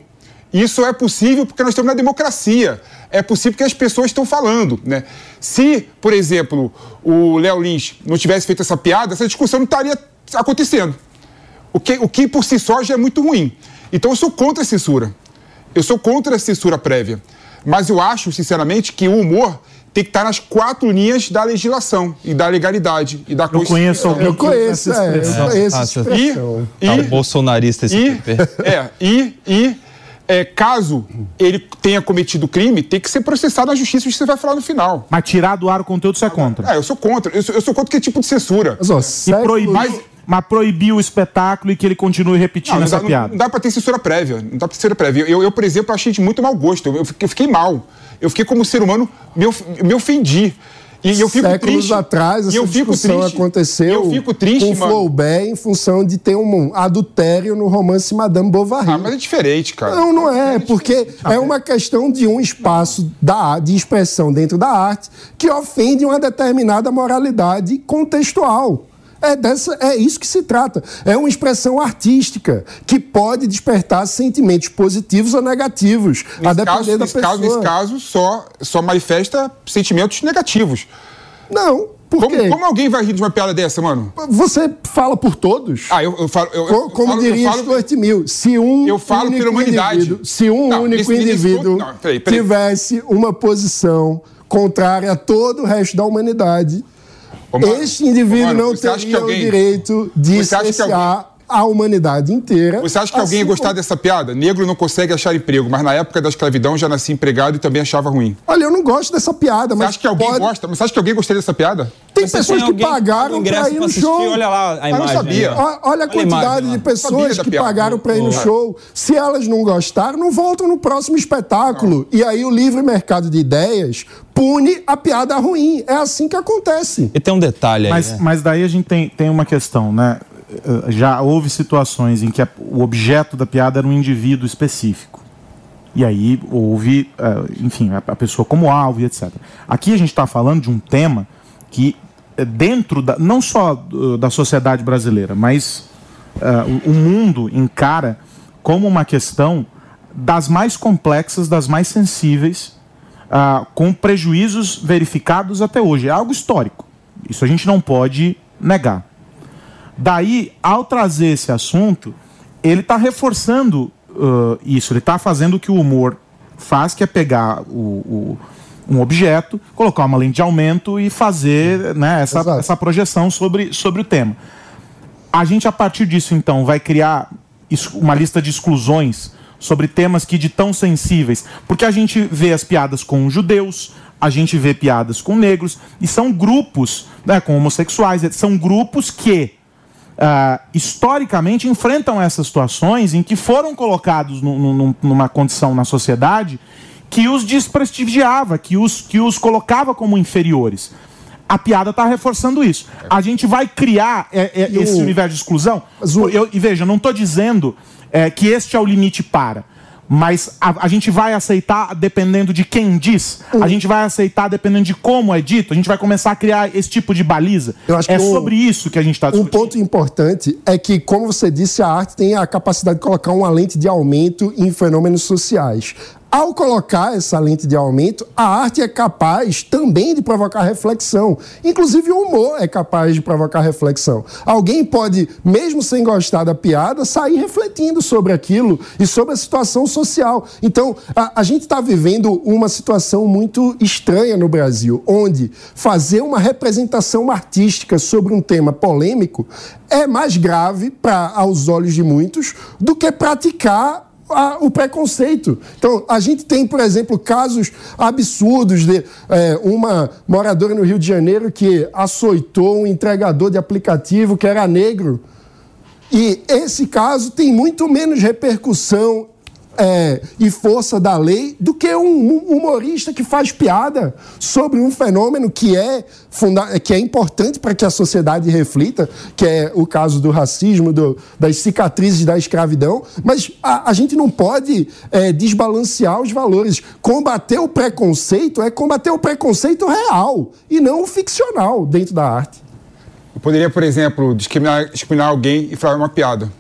Isso é possível porque nós estamos na democracia. É possível porque as pessoas estão falando. Né? Se, por exemplo, o Léo Lins não tivesse feito essa piada, essa discussão não estaria acontecendo. O que, o que por si só já é muito ruim. Então eu sou contra a censura. Eu sou contra a censura prévia. Mas eu acho, sinceramente, que o humor tem que estar nas quatro linhas da legislação e da legalidade e da Eu conheço alguém Eu que usa conheço, essa é, eu expressão. conheço essa expressão. E, Tá um bolsonarista esse e, PP. é, e, e é, caso ele tenha cometido crime, tem que ser processado na justiça, isso você vai falar no final. Mas tirar do ar o conteúdo, você é contra. É, eu sou contra. Eu sou, eu sou contra que tipo de censura. Mas, ó, E proibir, Mas- mas proibir o espetáculo e que ele continue repetindo Não, não essa dá, piada. não dá pra ter censura prévia. Não dá pra ter censura prévia. Eu, eu, por exemplo, achei de muito mau gosto. Eu, eu fiquei, eu fiquei mal. Eu fiquei como ser humano, me, of- me ofendi. E eu fico Séculos triste. atrás, essa eu discussão triste. aconteceu Eu fico triste, com mano. Flaubert em função de ter um adultério no romance Madame Bovary. Ah, mas é diferente, cara. Não, não é, porque é uma questão de um espaço da, de expressão dentro da arte que ofende uma determinada moralidade contextual. É, dessa, é isso que se trata. É uma expressão artística que pode despertar sentimentos positivos ou negativos, a Nesse depender caso, da nesse, pessoa. caso, nesse caso, só, só manifesta sentimentos negativos. Não, Como, como alguém vai rir de uma piada dessa, mano? Você fala por todos? Ah, eu, eu falo. Eu, Co- eu Como falo, diria eu falo, Stuart Mill, se um Eu falo único pela humanidade. indivíduo, se um Não, único nesse- nesse indivíduo ponto- não, peraí, peraí. tivesse uma posição contrária a todo o resto da humanidade, Este indivíduo mano, não teria alguém- o direito de cercear a humanidade inteira. Você acha que alguém ia assim gostar como- dessa piada? Negro não consegue achar emprego, mas na época da escravidão já nascia empregado e também achava ruim. Olha, eu não gosto dessa piada, Você mas acha que alguém pode- gosta? Mas você acha que alguém gostaria dessa piada? Tem Você pessoas tem que pagaram pra ir no assistir, show. Olha lá a Eu não imagem. sabia. Olha, olha a a quantidade imagem lá. de pessoas que piada. pagaram para ir no show. Se elas não gostaram, não voltam no próximo espetáculo. E aí o livre mercado de ideias pune a piada ruim. É assim que acontece. E tem um detalhe aí, Mas, né? mas daí a gente tem, tem uma questão, né? Eh, Já houve situações em que a- o objeto da piada era um indivíduo específico. E aí houve, eh, enfim, a, a pessoa como alvo e etc. Aqui a gente está falando de um tema que, eh, dentro da, não só da sociedade brasileira, mas eh, o, mundo encara como uma questão das mais complexas, das mais sensíveis, ah, com prejuízos verificados até hoje. É algo histórico. Isso a gente não pode negar. Daí, ao trazer esse assunto, ele está reforçando ah, isso, ele está fazendo o que o humor faz, que é pegar o, o- um objeto, colocar uma lente de aumento e fazer né, essa, Exato. essa projeção sobre, sobre o tema. A gente, a partir disso, então, vai criar uma lista de exclusões sobre temas que de tão sensíveis. Porque a gente vê as piadas com judeus, a gente vê piadas com negros, e são grupos, né, com homossexuais, são grupos que ah, historicamente enfrentam essas situações em que foram colocados nu- nu- num- numa condição na sociedade que os desprestigiava, que os, que os colocava como inferiores. A piada está reforçando isso. A gente vai criar é, é, esse o- universo de exclusão. Eu- e veja, não estou dizendo é, que este é o limite para. Mas a, a gente vai aceitar dependendo de quem diz? A gente vai aceitar dependendo de como é dito? A gente vai começar a criar esse tipo de baliza? Eu acho é sobre isso que a gente está Um discutindo. ponto importante é que, como você disse, a arte tem a capacidade de colocar uma lente de aumento em fenômenos sociais. Ao colocar essa lente de aumento, a arte é capaz também de provocar reflexão. Inclusive, o humor é capaz de provocar reflexão. Alguém pode, mesmo sem gostar da piada, sair refletindo sobre aquilo e sobre a situação social. Então, a, a gente está vivendo uma situação muito estranha no Brasil, onde fazer uma representação artística sobre um tema polêmico é mais grave, para aos olhos de muitos, do que praticar a- o preconceito. Então, a gente tem, por exemplo, casos absurdos de é, uma moradora no Rio de Janeiro que açoitou um entregador de aplicativo que era negro. E esse caso tem muito menos repercussão é, e força da lei do que um humorista que faz piada sobre um fenômeno que é, funda que é importante para que a sociedade reflita, que é o caso do racismo, do- das cicatrizes da escravidão, mas a, a gente não pode é, desbalancear os valores. Combater o preconceito é combater o preconceito real e não o ficcional dentro da arte. Eu poderia, por exemplo, discriminar, discriminar alguém e falar uma piada.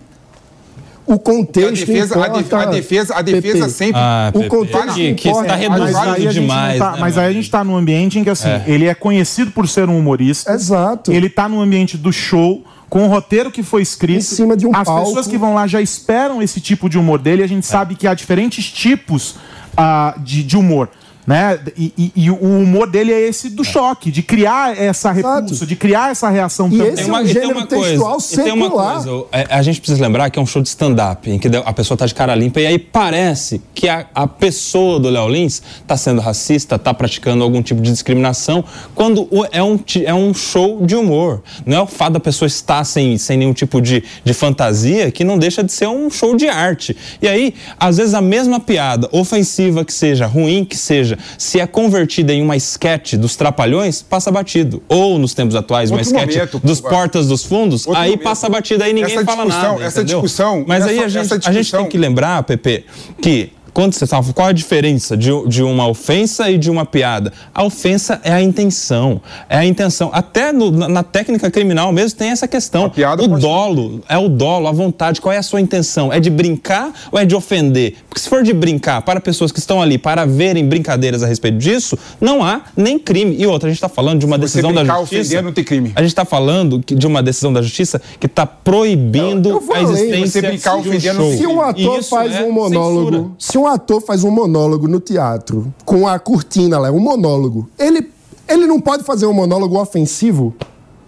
O contexto A defesa- a importa, def- a defesa- a defesa sempre- Ah, o contexto que- que importa. está reduzido Mas aí a gente não demais, tá- né, mas aí a gente está num ambiente em que assim, É. ele é conhecido por ser um humorista. Exato. Ele está no ambiente do show, com o roteiro que foi escrito. Em cima de um As palco. pessoas que vão lá já esperam esse tipo de humor dele. A gente sabe que há diferentes tipos ah, de, de humor. Né? E, e- e o humor dele é esse do choque, de criar essa repulsa, de criar essa reação E também. esse Tem uma, é um e tem gênero uma coisa, textual e tem uma coisa, é, a gente precisa lembrar que é um show de stand-up, em que a pessoa tá de cara limpa e aí parece que a, a pessoa do Léo Lins tá sendo racista, tá praticando algum tipo de discriminação, quando o- é um, é um show de humor. Não é o fato da pessoa estar sem, sem nenhum tipo de, de fantasia que não deixa de ser um show de arte. E aí, às vezes, a mesma piada, ofensiva que seja, ruim que seja, se é convertida em uma esquete dos trapalhões, passa batido. Ou, nos tempos atuais, uma Outro esquete momento, dos portas dos fundos, Outro aí momento. passa batida aí ninguém Essa fala discussão- nada. essa entendeu? discussão- Mas aí a gente, essa a gente tem discussão- que lembrar, Pepe, que quando você estava, qual a diferença de, de uma ofensa e de uma piada? A ofensa é a intenção, é a intenção. Até no- na, na técnica criminal mesmo tem essa questão. o dolo, é o dolo, a vontade. Qual é a sua intenção? É de brincar ou é de ofender? Porque se for de brincar para pessoas que estão ali para verem brincadeiras a respeito disso, não há nem crime. E outra, a gente está falando de uma você decisão da brincar justiça. ofendendo, não tem crime. A gente está falando que- de uma decisão da justiça que está proibindo Eu vou a existência você brincar de um ofendendo, show. Se um ator Isso faz é um monólogo, censura. se um ator faz um monólogo no teatro com a cortina lá, um monólogo, ele, ele não pode fazer um monólogo ofensivo?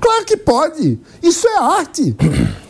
Claro que pode. Isso é arte. *clears throat*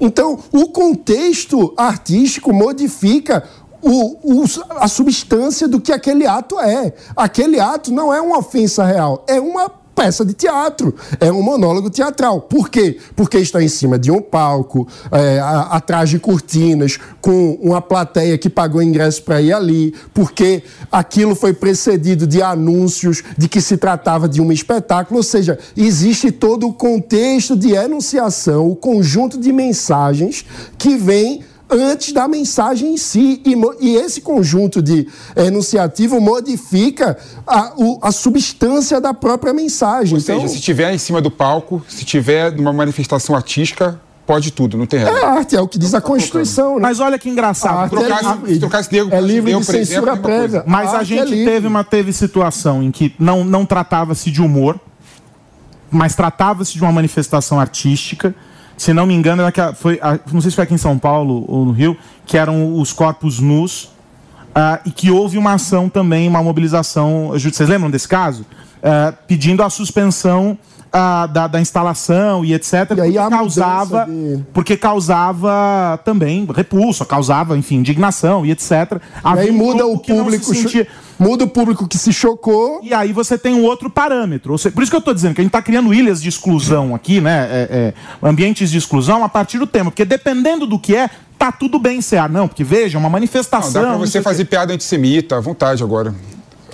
Então, o contexto artístico modifica o- o- a substância do que aquele ato é. Aquele ato não é uma ofensa real, é uma peça de teatro, é um monólogo teatral. Por quê? Porque está em cima de um palco, é, atrás de cortinas, com uma plateia que pagou ingresso para ir ali, porque aquilo foi precedido de anúncios de que se tratava de um espetáculo, ou seja, existe todo o contexto de enunciação, o conjunto de mensagens que vem antes da mensagem em si. E, e esse conjunto de enunciativo modifica a, o- a substância da própria mensagem. Ou seja, se estiver em cima do palco, se estiver numa manifestação artística, pode tudo, não tem regra. É arte, é o que diz a Constituição. Né? Mas olha que engraçado. A trocasse- é livre, trocasse negro é livre de exemplo, censura é a prévia. Mas a, arte é gente livre. teve uma teve situação em que não, não tratava-se de humor, mas tratava-se de uma manifestação artística. Se não me engano, era foi, não sei se foi aqui em São Paulo ou no Rio, que eram os corpos nus ah, e que houve uma ação também, uma mobilização. Vocês lembram desse caso? Ah, pedindo a suspensão ah, da, da instalação e etc. E aí porque causava, de- porque causava também repulsa, causava, enfim, indignação e etc. E aí um muda o público, sentia- muda o público que se chocou. e aí você tem um outro parâmetro. Ou seja, por isso que eu estou dizendo que a gente está criando ilhas de exclusão aqui, né? É, é, ambientes de exclusão a partir do tema. Porque dependendo do que é, tá tudo bem ser. Ah, não, porque veja, uma Não, manifestação. dá pra não sei você o quê. fazer piada antissemita à vontade agora.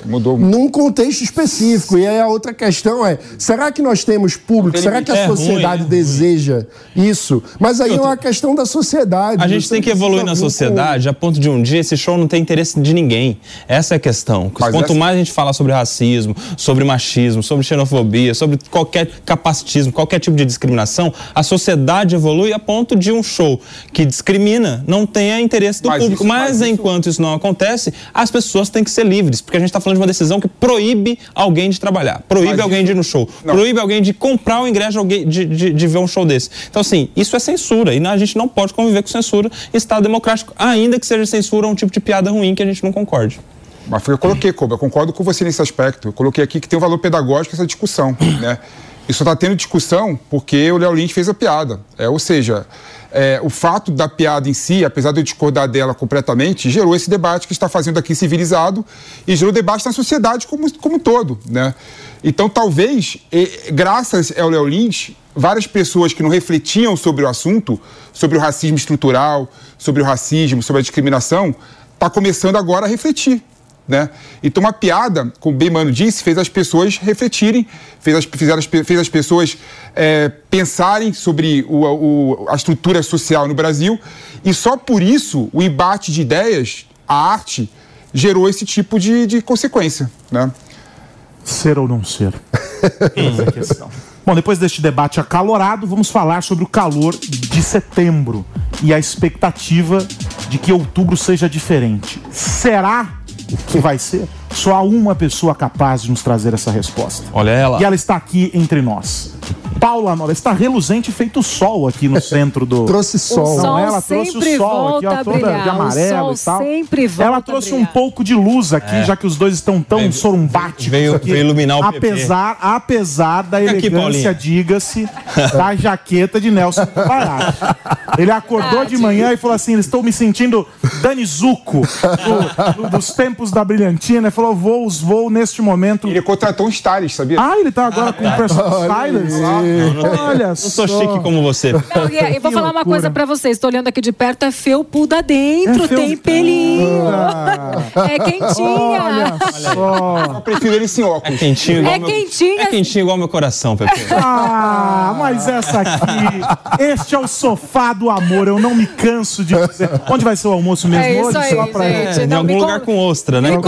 Mudou. Num contexto específico. E aí a outra questão é: será que nós temos público? Será que a É sociedade ruim. deseja isso? Mas aí é uma questão da sociedade. A gente tem que evoluir na sociedade a ponto de um dia esse show não ter interesse de ninguém. Essa é a questão. Mas Quanto essa- mais a gente falar sobre racismo, sobre machismo, sobre xenofobia, sobre qualquer capacitismo, qualquer tipo de discriminação, a sociedade evolui a ponto de um show que discrimina não tenha interesse do Mas público. isso- mas mas isso- enquanto isso não acontece, as pessoas têm que ser livres, porque a gente está falando de uma decisão que proíbe alguém de trabalhar, proíbe Mas alguém de ir no show, Não. proíbe alguém de comprar o ingresso de, alguém- de, de, ver um show desse. Então, assim, isso é censura e a gente não pode conviver com censura em Estado democrático, ainda que seja censura um tipo de piada ruim que a gente não concorde. Mas foi eu coloquei, Koba. Eu concordo com você nesse aspecto. Eu coloquei aqui que tem um valor pedagógico essa discussão, né? E só está tendo discussão porque o Léo Lins fez a piada. É, ou seja, é, o fato da piada em si, apesar de eu discordar dela completamente, gerou esse debate que está fazendo aqui civilizado e gerou debate na sociedade como, como um todo, né? Então, talvez, eh, graças ao Léo Lins, várias pessoas que não refletiam sobre o assunto, sobre o racismo estrutural, sobre o racismo, sobre a discriminação, está começando agora a refletir. Né? Então, uma piada, como o bem Mano disse, fez as pessoas refletirem, fez as, fizeram fez as pessoas eh, pensarem sobre o- o- a estrutura social no Brasil, e só por isso o embate de ideias, a arte, gerou esse tipo de, de consequência. Né? Ser ou não ser? *laughs* Essa é a questão. Bom, depois deste debate acalorado, vamos falar sobre o calor de setembro e a expectativa de que outubro seja diferente. Será que vai ser? Só há uma pessoa capaz de nos trazer essa resposta. Olha ela. E ela está aqui entre nós. Paula Nova está reluzente feito sol aqui no *laughs* centro do. Trouxe sol. Não, O sol ela trouxe sempre o sol aqui, ó, toda brilhar. de O amarelo sol e tal. sempre volta ela a trouxe um pouco de luz aqui, É. já que os dois estão tão Veio- sorumbáticos veio- aqui. veio iluminar o PP. apesar, apesar da Fica elegância, diga-se, *laughs* da jaqueta de Nelson Pará. Ele acordou de manhã e falou assim: estou me sentindo Dani Zuko do- do- dos tempos da brilhantina. Ele falou: vou, vou neste momento. Ele contratou um stylist, sabia? Ah, ele tá agora com o personal stylist? Olha Não sou só. chique como você. Não, e eu vou *laughs* Que falar uma loucura. coisa pra vocês. Tô olhando aqui de perto, é felpuda dentro, É tem pelinho. *laughs* É quentinha. Olha só. Eu prefiro ele sem É óculos. quentinho igual É meu... quentinha. É quentinho igual meu coração, Pepe. Ah, mas essa aqui, este é o sofá do amor, eu não me canso de dizer. Onde vai ser o almoço mesmo É isso hoje? aí, Só pra- gente. É, em Não, algum me lugar com ostra, né? Me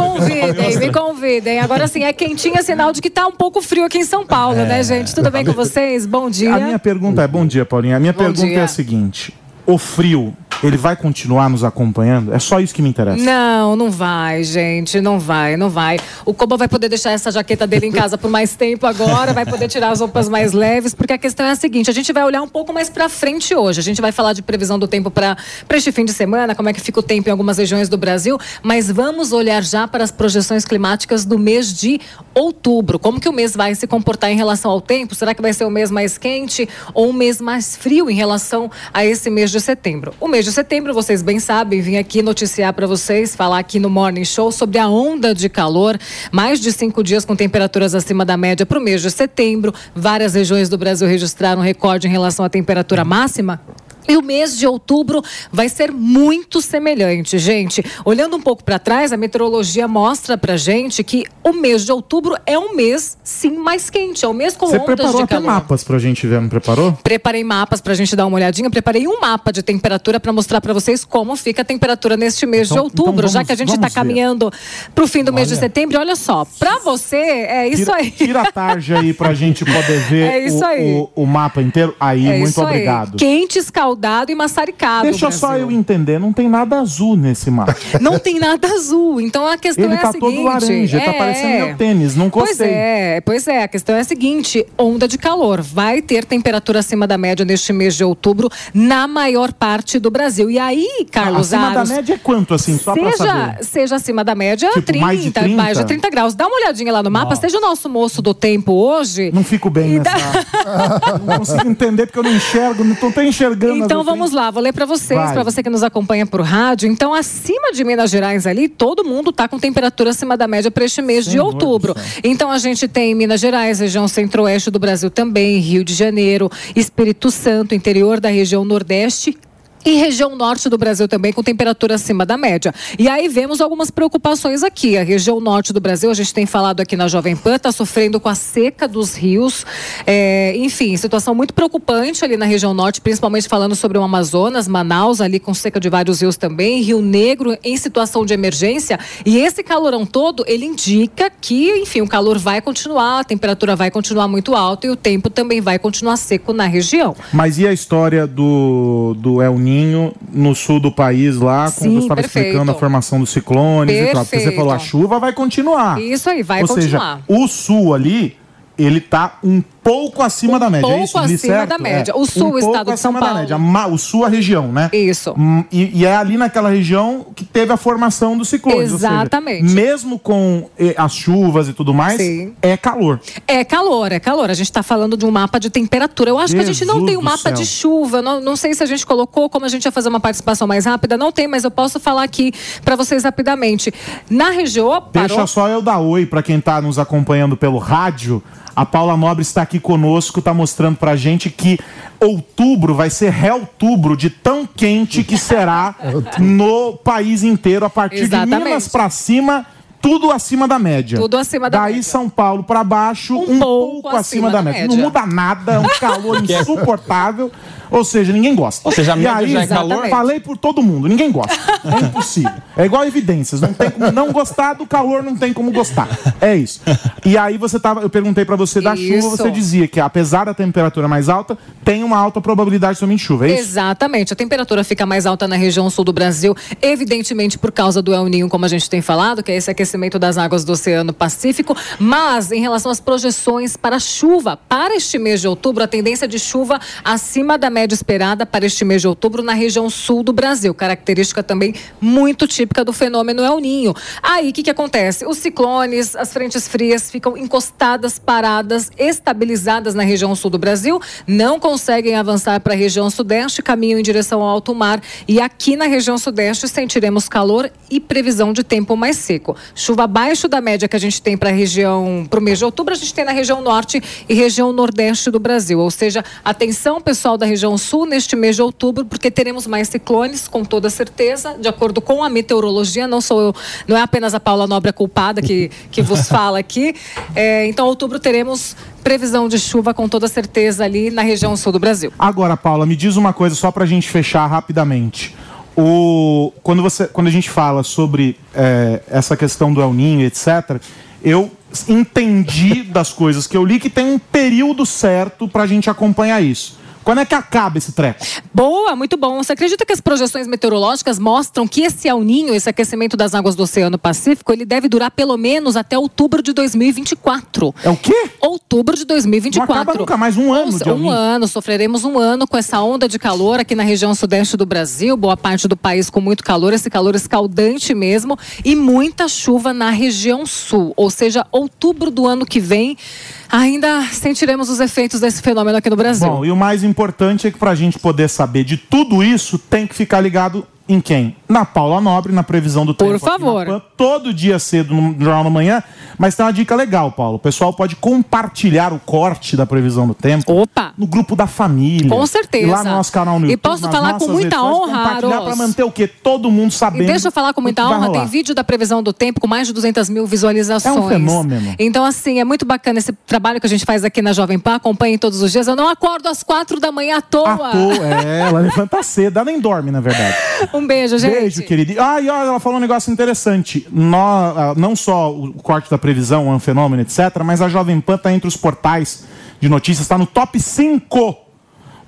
convidem, me convidem. Agora sim, é quentinha, sinal de que tá um pouco frio aqui em São Paulo, né, gente? Tudo bem com vocês? Bom dia. A minha pergunta é, bom dia, Paulinha. A minha Bom pergunta dia. é a seguinte: o frio, ele vai continuar nos acompanhando? É só isso que me interessa. Não, não vai, gente. Não vai, não vai. O Koba vai poder deixar essa jaqueta dele em casa por mais tempo agora, vai poder tirar as roupas mais leves, porque a questão é a seguinte: a gente vai olhar um pouco mais pra frente hoje. A gente vai falar de previsão do tempo para este fim de semana, como é que fica o tempo em algumas regiões do Brasil, mas vamos olhar já para as projeções climáticas do mês de outubro. Como que o mês vai se comportar em relação ao tempo? Será que vai ser o mês mais quente ou um mês mais frio em relação a esse mês de setembro? O mês de setembro, vocês bem sabem, vim aqui noticiar para vocês, falar aqui no Morning Show sobre a onda de calor. Mais de cinco dias com temperaturas acima da média para o mês de setembro. Várias regiões do Brasil registraram recorde em relação à temperatura máxima. E o mês de outubro vai ser muito semelhante, gente. Olhando um pouco para trás, a meteorologia mostra pra gente que o mês de outubro é um mês, sim, mais quente. É um mês com Você ondas preparou de até calor. mapas pra gente ver, não preparou? Preparei mapas pra gente dar uma olhadinha. Preparei um mapa de temperatura para mostrar para vocês como fica a temperatura neste mês Então- de outubro, então já vamos- que a gente está caminhando pro fim do mês de Olha. setembro. Olha só, para você é isso tira, aí. Tira a tarja aí pra gente poder *laughs* ver É o, o- o mapa inteiro. Aí, É muito isso aí. obrigado. Quente, escaldado e maçaricado. Deixa só eu entender, não tem nada azul nesse mapa. *laughs* Não tem nada azul. Então a questão Ele é tá a seguinte. todo laranja, tá é, parecendo meu tênis, não Pois gostei. é, pois é. A questão é a seguinte: onda de calor. Vai ter temperatura acima da média neste mês de outubro na maior parte do Brasil. E aí, Carlos Acima Aros, da média é quanto, assim, só pra Seja, saber? seja acima da média, Tipo, 30, mais de 30? mais de 30 graus. Dá uma olhadinha lá no mapa, Nossa. seja o nosso moço do tempo hoje. Não fico bem nessa... *laughs* não consigo entender porque eu não enxergo, não tô enxergando. Então vamos lá, vou ler para vocês, para você que nos acompanha por rádio. Então, acima de Minas Gerais ali, todo mundo tá com temperatura acima da média para este mês de outubro. Então a gente tem Minas Gerais, região centro-oeste do Brasil também, Rio de Janeiro, Espírito Santo, interior da região Nordeste E região norte do Brasil também com temperatura acima da média. E aí vemos algumas preocupações aqui. A região norte do Brasil, a gente tem falado aqui na Jovem Pan, está sofrendo com a seca dos rios. É, enfim, situação muito preocupante ali na região norte, principalmente falando sobre o Amazonas, Manaus, ali com seca de vários rios também, Rio Negro em situação de emergência. E esse calorão todo, ele indica que, enfim, o calor vai continuar, a temperatura vai continuar muito alta e o tempo também vai continuar seco na região. Mas e a história do, do El Ninho no sul do país lá, Sim, quando você estava perfeito. explicando a formação dos ciclones e tal? Porque você Perfeito. falou, a chuva vai continuar. Isso aí, vai Ou continuar. seja, o sul ali, ele tá um pouco acima da média, é pouco isso? Li acima certo? da média. É. O sul, um o estado de São acima da Paulo. média. Ma- O sul, a região, né? Isso. Hum, E, e é ali naquela região que teve a formação dos ciclones. ou seja, Exatamente. mesmo com eh, as chuvas e tudo mais, é calor. É calor, é calor. A gente está falando de um mapa de temperatura. Eu acho que a gente não Jesus tem um do mapa céu. de chuva. Não, não sei se a gente colocou, como a gente ia fazer uma participação mais rápida. Não tem, mas eu posso falar aqui para vocês rapidamente. Na região. Deixa só eu dar oi para quem tá nos acompanhando pelo rádio. A Paula Nobre está aqui conosco, tá mostrando pra gente que outubro vai ser outubro de tão quente que será *laughs* no país inteiro a partir de Exatamente. Minas pra cima. Tudo acima da média. Tudo acima da Daí São Paulo pra baixo, um, pouco, acima, da, média. Não muda nada, é um calor *laughs* insuportável. Ou seja, ninguém gosta. Ou seja, a e média aí, já é calor? Falei por todo mundo, ninguém gosta. É impossível. É igual evidências, não tem como não gostar do calor, não tem como gostar. É isso. E aí você tava, eu perguntei pra você da Isso. chuva, você dizia que apesar da temperatura mais alta, tem uma alta probabilidade também de chuva, é isso? Exatamente. A temperatura fica mais alta na região sul do Brasil, evidentemente por causa do El Ninho, como a gente tem falado, que é esse aquecimento das águas do Oceano Pacífico. Mas em relação às projeções para chuva, para este mês de outubro, a tendência de chuva acima da média esperada para este mês de outubro na região sul do Brasil. Característica também muito típica do fenômeno El Ninho. Aí o que, que acontece? Os ciclones, as frentes frias ficam encostadas, paradas, estabilizadas na região sul do Brasil, não conseguem avançar para a região sudeste, caminham em direção ao alto mar. E aqui na região sudeste sentiremos calor e previsão de tempo mais seco. Chuva abaixo da média que a gente tem para a região, para o mês de outubro, a gente tem na região norte e região nordeste do Brasil. Ou seja, atenção pessoal da região sul neste mês de outubro, porque teremos mais ciclones, com toda certeza, de acordo com a meteorologia. Não sou eu, não é apenas a Paula Nobre a culpada que, que vos *laughs* fala aqui. É, então, outubro teremos previsão de chuva com toda certeza ali na região sul do Brasil. Agora, Paula, me diz uma coisa só pra gente fechar rapidamente. O, quando, você, quando a gente fala sobre é, essa questão do El Ninho, etc., eu entendi das coisas que eu li que tem um período certo pra gente acompanhar isso. Quando é que acaba esse treco? Boa, muito bom. Você acredita que as projeções meteorológicas mostram que esse El Ninho, esse aquecimento das águas do Oceano Pacífico, ele deve durar pelo menos até outubro de 2024. É o quê? Outubro de 2024. Não acaba nunca mais, um ano de El Um ano, sofreremos um ano com essa onda de calor aqui na região sudeste do Brasil, boa parte do país com muito calor, esse calor escaldante mesmo, e muita chuva na região sul. Ou seja, outubro do ano que vem, ainda sentiremos os efeitos desse fenômeno aqui no Brasil. Bom, e o mais importante é que pra gente poder saber de tudo isso, tem que ficar ligado em quem? Na Paula Nobre, na previsão do tempo. Por favor. Pan, todo dia cedo no Jornal da Manhã. Mas tem uma dica legal, Paulo. O pessoal pode compartilhar o corte da previsão do tempo. Opa! No grupo da família. Com certeza. E lá no nosso canal no E YouTube. posso nas falar com muita redes honra, Compartilhar pra manter o quê? Todo mundo sabendo. E deixa eu falar com muita honra, tem vídeo da previsão do tempo com mais de 200 mil visualizações. É um fenômeno. Então, assim, é muito bacana esse trabalho que a gente faz aqui na Jovem Pan, acompanhem todos os dias. Eu não acordo às quatro da manhã à toa. À toa, é, ela levanta *laughs* cedo, ela nem dorme, na verdade. *laughs* Um beijo, gente. Beijo, querido. Ah, e olha, ela falou um negócio interessante. Nó- ah, não só o corte da previsão, um fenômeno, etc., mas a Jovem Pan está entre os portais de notícias, está no top 5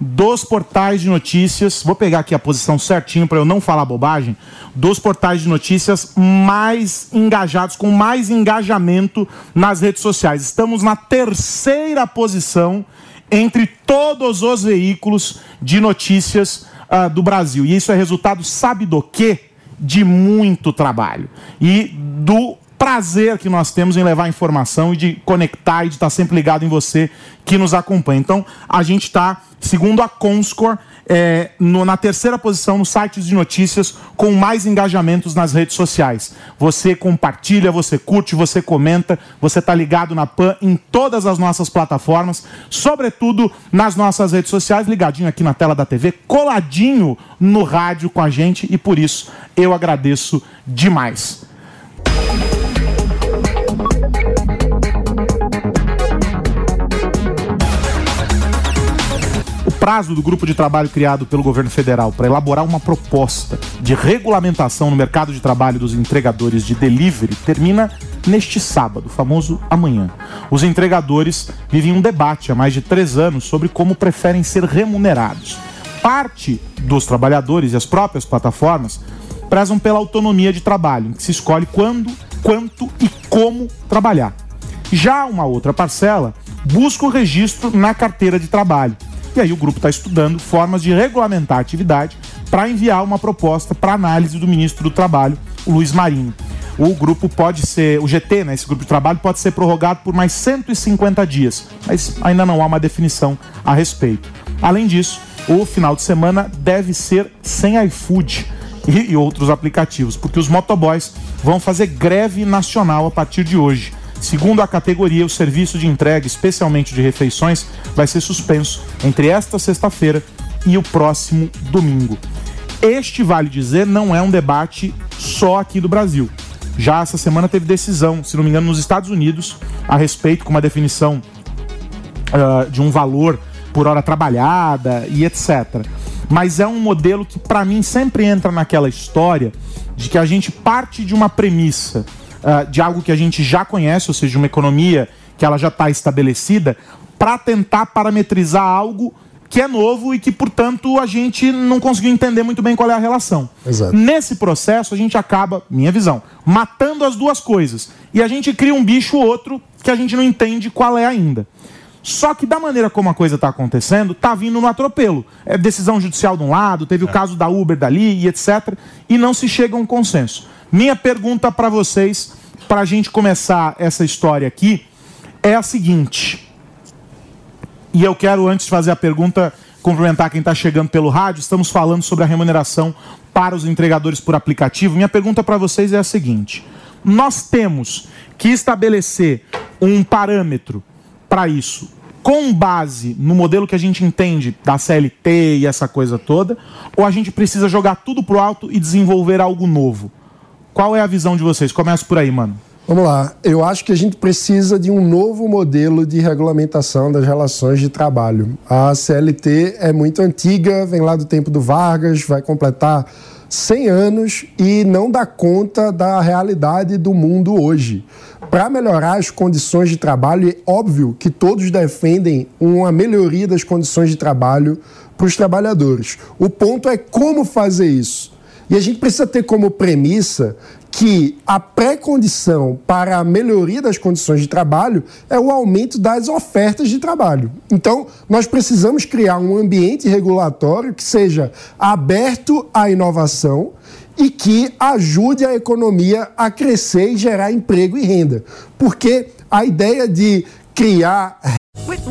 dos portais de notícias. Vou pegar aqui a posição certinho para eu não falar bobagem. Dos portais de notícias mais engajados, com mais engajamento nas redes sociais. Estamos na terceira posição entre todos os veículos de notícias ah, do Brasil. E isso é resultado, sabe do quê? De muito trabalho. E do prazer que nós temos em levar informação e de conectar e de estar sempre ligado em você que nos acompanha. Então, a gente está segundo a Comscore, é, no- na terceira posição nos sites de notícias com mais engajamentos nas redes sociais. Você compartilha, você curte, você comenta, você tá ligado na PAN em todas as nossas plataformas, sobretudo nas nossas redes sociais, ligadinho aqui na tela da TV, coladinho no rádio com a gente e por isso eu agradeço demais. Prazo do grupo de trabalho criado pelo governo federal para elaborar uma proposta de regulamentação no mercado de trabalho dos entregadores de delivery termina neste sábado, famoso amanhã. Os entregadores vivem um debate há mais de três anos sobre como preferem ser remunerados. Parte dos trabalhadores e as próprias plataformas prezam pela autonomia de trabalho, em que se escolhe quando, quanto e como trabalhar. Já uma outra parcela busca o registro na carteira de trabalho. E aí o grupo está estudando formas de regulamentar a atividade para enviar uma proposta para análise do ministro do Trabalho, o Luiz Marinho. O grupo pode ser, o GT, né, esse grupo de trabalho, pode ser prorrogado por mais 150 dias, mas ainda não há uma definição a respeito. Além disso, o final de semana deve ser sem iFood e, outros aplicativos, porque os motoboys vão fazer greve nacional a partir de hoje. Segundo a categoria, o serviço de entrega, especialmente de refeições, vai ser suspenso entre esta sexta-feira e o próximo domingo. Este, vale dizer, não é um debate só aqui do Brasil. Já essa semana teve decisão, se não me engano, nos Estados Unidos, a respeito com uma definição ah, de um valor por hora trabalhada e etc. Mas é um modelo que, para mim, sempre entra naquela história de que a gente parte de uma premissa ah, de algo que a gente já conhece, ou seja, uma economia que ela já está estabelecida, para tentar parametrizar algo que é novo e que, portanto, a gente não conseguiu entender muito bem qual é a relação. Exato. Nesse processo, a gente acaba, minha visão, matando as duas coisas. E a gente cria um bicho outro que a gente não entende qual é ainda. Só que da maneira como a coisa está acontecendo, tá vindo no atropelo. É decisão judicial de um lado, teve o caso da Uber dali e etc. E não se chega a um consenso. Minha pergunta para vocês, para a gente começar essa história aqui, é a seguinte. E eu quero, antes de fazer a pergunta, cumprimentar quem está chegando pelo rádio. Estamos falando sobre a remuneração para os entregadores por aplicativo. Minha pergunta para vocês é a seguinte: nós temos que estabelecer um parâmetro para isso com base no modelo que a gente entende da CLT e essa coisa toda, ou a gente precisa jogar tudo pro alto e desenvolver algo novo? Qual é a visão de vocês? Começa por aí, mano. Vamos lá. Eu acho que a gente precisa de um novo modelo de regulamentação das relações de trabalho. A CLT é muito antiga, vem lá do tempo do Vargas, vai completar 100 anos e não dá conta da realidade do mundo hoje. Para melhorar as condições de trabalho, é óbvio que todos defendem uma melhoria das condições de trabalho para os trabalhadores. O ponto é como fazer isso. E a gente precisa ter como premissa que a pré-condição para a melhoria das condições de trabalho é o aumento das ofertas de trabalho. Então, nós precisamos criar um ambiente regulatório que seja aberto à inovação e que ajude a economia a crescer e gerar emprego e renda. Porque a ideia de criar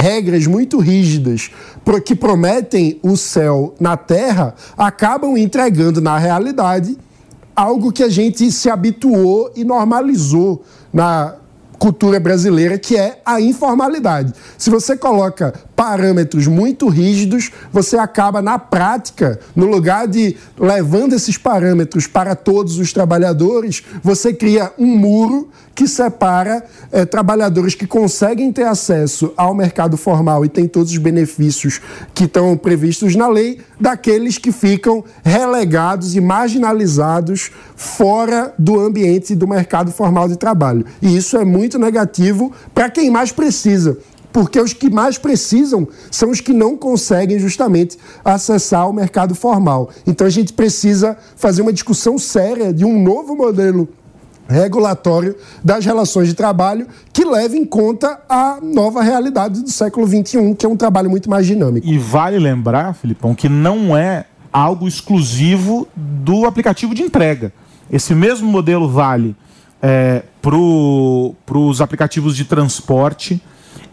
Regras muito rígidas que prometem o céu na terra acabam entregando na realidade algo que a gente se habituou e normalizou na cultura brasileira, que é a informalidade. Se você coloca parâmetros muito rígidos, você acaba na prática, no lugar de levando esses parâmetros para todos os trabalhadores, você cria um muro que separa eh, trabalhadores que conseguem ter acesso ao mercado formal e têm todos os benefícios que estão previstos na lei, daqueles que ficam relegados e marginalizados fora do ambiente do mercado formal de trabalho. E isso é muito negativo para quem mais precisa. porque os que mais precisam são os que não conseguem justamente acessar o mercado formal. Então a gente precisa fazer uma discussão séria de um novo modelo regulatório das relações de trabalho que leve em conta a nova realidade do século XXI, que é um trabalho muito mais dinâmico. E vale lembrar, Filipão, que não é algo exclusivo do aplicativo de entrega. Esse mesmo modelo vale é, para os aplicativos de transporte,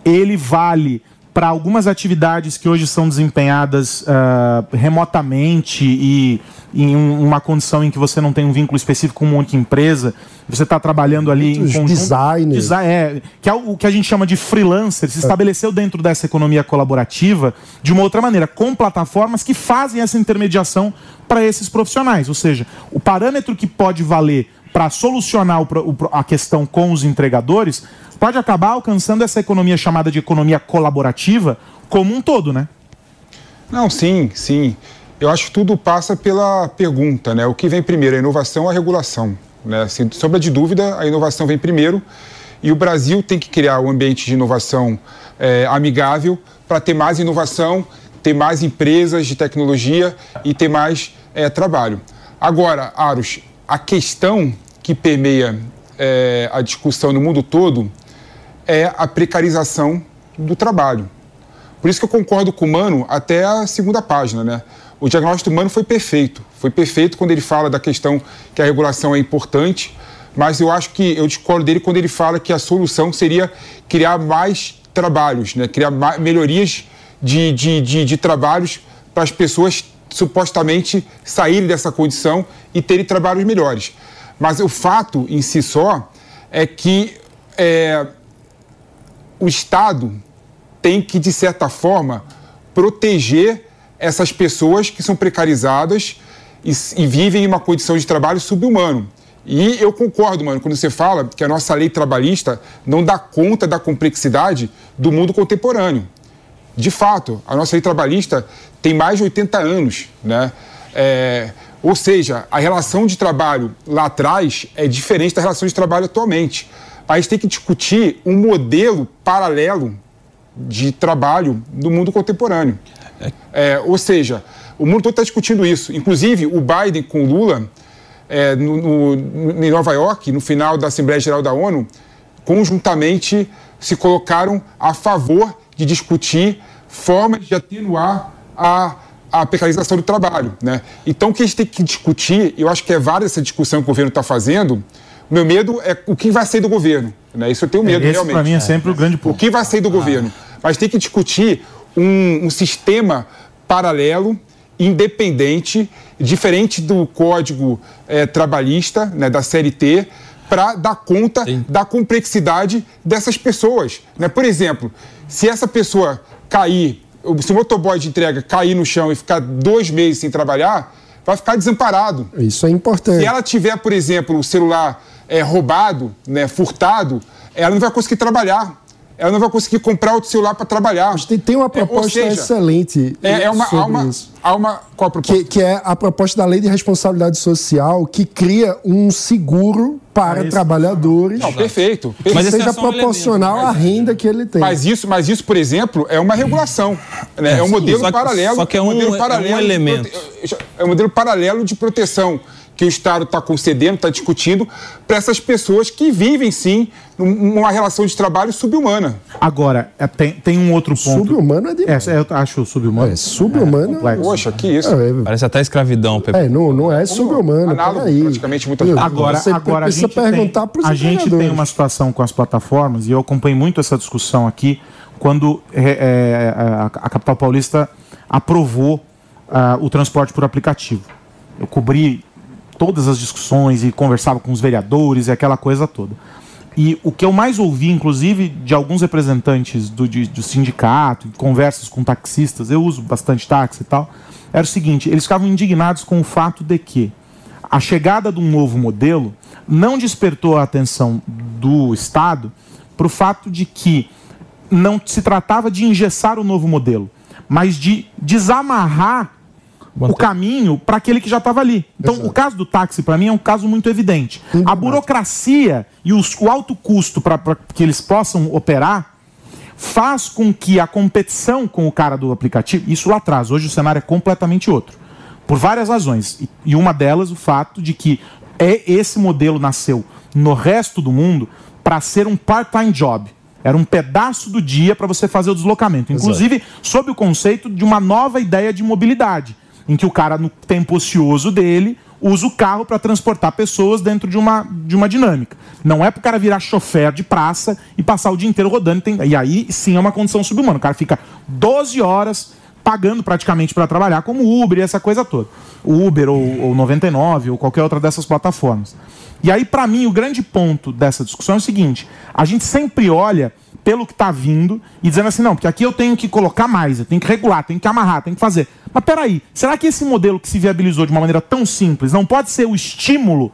ele vale para algumas atividades que hoje são desempenhadas uh, remotamente e em um, uma condição em que você não tem um vínculo específico com uma única empresa, você está trabalhando ali Muitos em conjunto. designers. Desi- é, que é o que a gente chama de freelancer, se estabeleceu dentro dessa economia colaborativa de uma outra maneira, com plataformas que fazem essa intermediação para esses profissionais. Ou seja, o parâmetro que pode valer para solucionar o o a questão com os entregadores pode acabar alcançando essa economia chamada de economia colaborativa como um todo, né? Não, sim, sim. Eu acho que tudo passa pela pergunta, né? O que vem primeiro, a inovação ou a regulação? Né? Sem sombra de dúvida, a inovação vem primeiro e o Brasil tem que criar um ambiente de inovação eh, amigável para ter mais inovação, ter mais empresas de tecnologia e ter mais eh, trabalho. Agora, Aros, a questão que permeia eh, a discussão no mundo todo é a precarização do trabalho. Por isso que eu concordo com o Mano até a segunda página, né? O diagnóstico do Mano foi perfeito. Foi perfeito quando ele fala da questão que a regulação é importante, mas eu acho que eu discordo dele quando ele fala que a solução seria criar mais trabalhos, né? Criar ma- melhorias de, de, de, de trabalhos para as pessoas supostamente saírem dessa condição e terem trabalhos melhores. Mas o fato em si só é que é, o Estado tem que, de certa forma, proteger essas pessoas que são precarizadas e, e vivem em uma condição de trabalho subhumano. E eu concordo, mano, quando você fala que a nossa lei trabalhista não dá conta da complexidade do mundo contemporâneo. De fato, a nossa lei trabalhista tem mais de 80 anos, né? É, ou seja, a relação de trabalho lá atrás é diferente da relação de trabalho atualmente. A gente tem que discutir um modelo paralelo de trabalho no mundo contemporâneo. É, ou seja, o mundo todo está discutindo isso. Inclusive, o Biden com o Lula, é, no, no- em Nova York, no final da Assembleia Geral da ONU, conjuntamente se colocaram a favor de discutir formas de atenuar a, a precarização do trabalho. Né? Então, o que a gente tem que discutir, eu acho que é válida essa discussão que o governo está fazendo, o meu medo é o que vai sair do governo. Né? Isso eu tenho medo, Esse, realmente. para mim, é sempre o grande O ponto. que vai sair do governo? Mas tem que discutir um, um sistema paralelo, independente, diferente do código eh, trabalhista, né, da CLT, para dar conta da complexidade dessas pessoas. Né? Por exemplo, se essa pessoa cair, se o motoboy de entrega cair no chão e ficar dois meses sem trabalhar, vai ficar desamparado. Isso é importante. Se ela tiver, por exemplo, o celular é, roubado, né, furtado, ela não vai conseguir trabalhar. Ela não vai conseguir comprar outro celular para trabalhar. Tem, tem uma proposta excelente É, é uma, há uma, isso. há uma. Qual a proposta? Que, que é a proposta da Lei de Responsabilidade Social, que cria um seguro para trabalhadores. Não, perfeito. Que Mas seja é um proporcional à renda que ele tem. Mas isso, mas isso, por exemplo, é uma regulação. Né? É, um sim, modelo só que- paralelo. só que é um- modelo é um paralelo de elemento. prote- É um modelo paralelo de proteção que o Estado está concedendo, está discutindo para essas pessoas que vivem, sim, num- numa relação de trabalho subhumana. Agora, é, tem, tem um outro ponto. Subhumano é demais. É, eu acho subhumano. É, subhumano. complexo. Poxa, que isso. É, Parece até escravidão, Pepe. é, não, não é subhumano. Análogo, peraí. praticamente, Viu? vezes. Agora, Você agora a gente, tem, a gente tem uma situação com as plataformas, e eu acompanhei muito essa discussão aqui, quando é, é, a, a capital paulista aprovou ah, o transporte por aplicativo. Eu cobri todas as discussões e conversava com os vereadores e aquela coisa toda. E o que eu mais ouvi, inclusive, de alguns representantes do, de- do sindicato, conversas com taxistas, eu uso bastante táxi e tal, era o seguinte: eles ficavam indignados com o fato de que a chegada de um novo modelo não despertou a atenção do Estado para o fato de que não se tratava de engessar o novo modelo, mas de desamarrar o caminho para aquele que já estava ali. Então, o caso do táxi, para mim, é um caso muito evidente. A burocracia e os- o alto custo para que eles possam operar faz com que a competição com o cara do aplicativo, isso lá atrás, hoje o cenário é completamente outro. Por várias razões. E- E uma delas, o fato de que é esse modelo nasceu no resto do mundo para ser um part-time job. Era um pedaço do dia para você fazer o deslocamento. Inclusive, sob o conceito de uma nova ideia de mobilidade, em que o cara, no tempo ocioso dele, usa o carro para transportar pessoas dentro de uma, de uma dinâmica. Não é para o cara virar chofer de praça e passar o dia inteiro rodando. Tem- e aí sim é uma condição subhumana. O cara fica 12 horas pagando praticamente para trabalhar, como Uber e essa coisa toda. O Uber ou, ou 99 ou qualquer outra dessas plataformas. E aí, para mim, o grande ponto dessa discussão é o seguinte: a gente sempre olha pelo que está vindo e dizendo assim, não, porque aqui eu tenho que colocar mais, eu tenho que regular, tenho que amarrar, tenho que fazer. Mas peraí, será que esse modelo que se viabilizou de uma maneira tão simples não pode ser o estímulo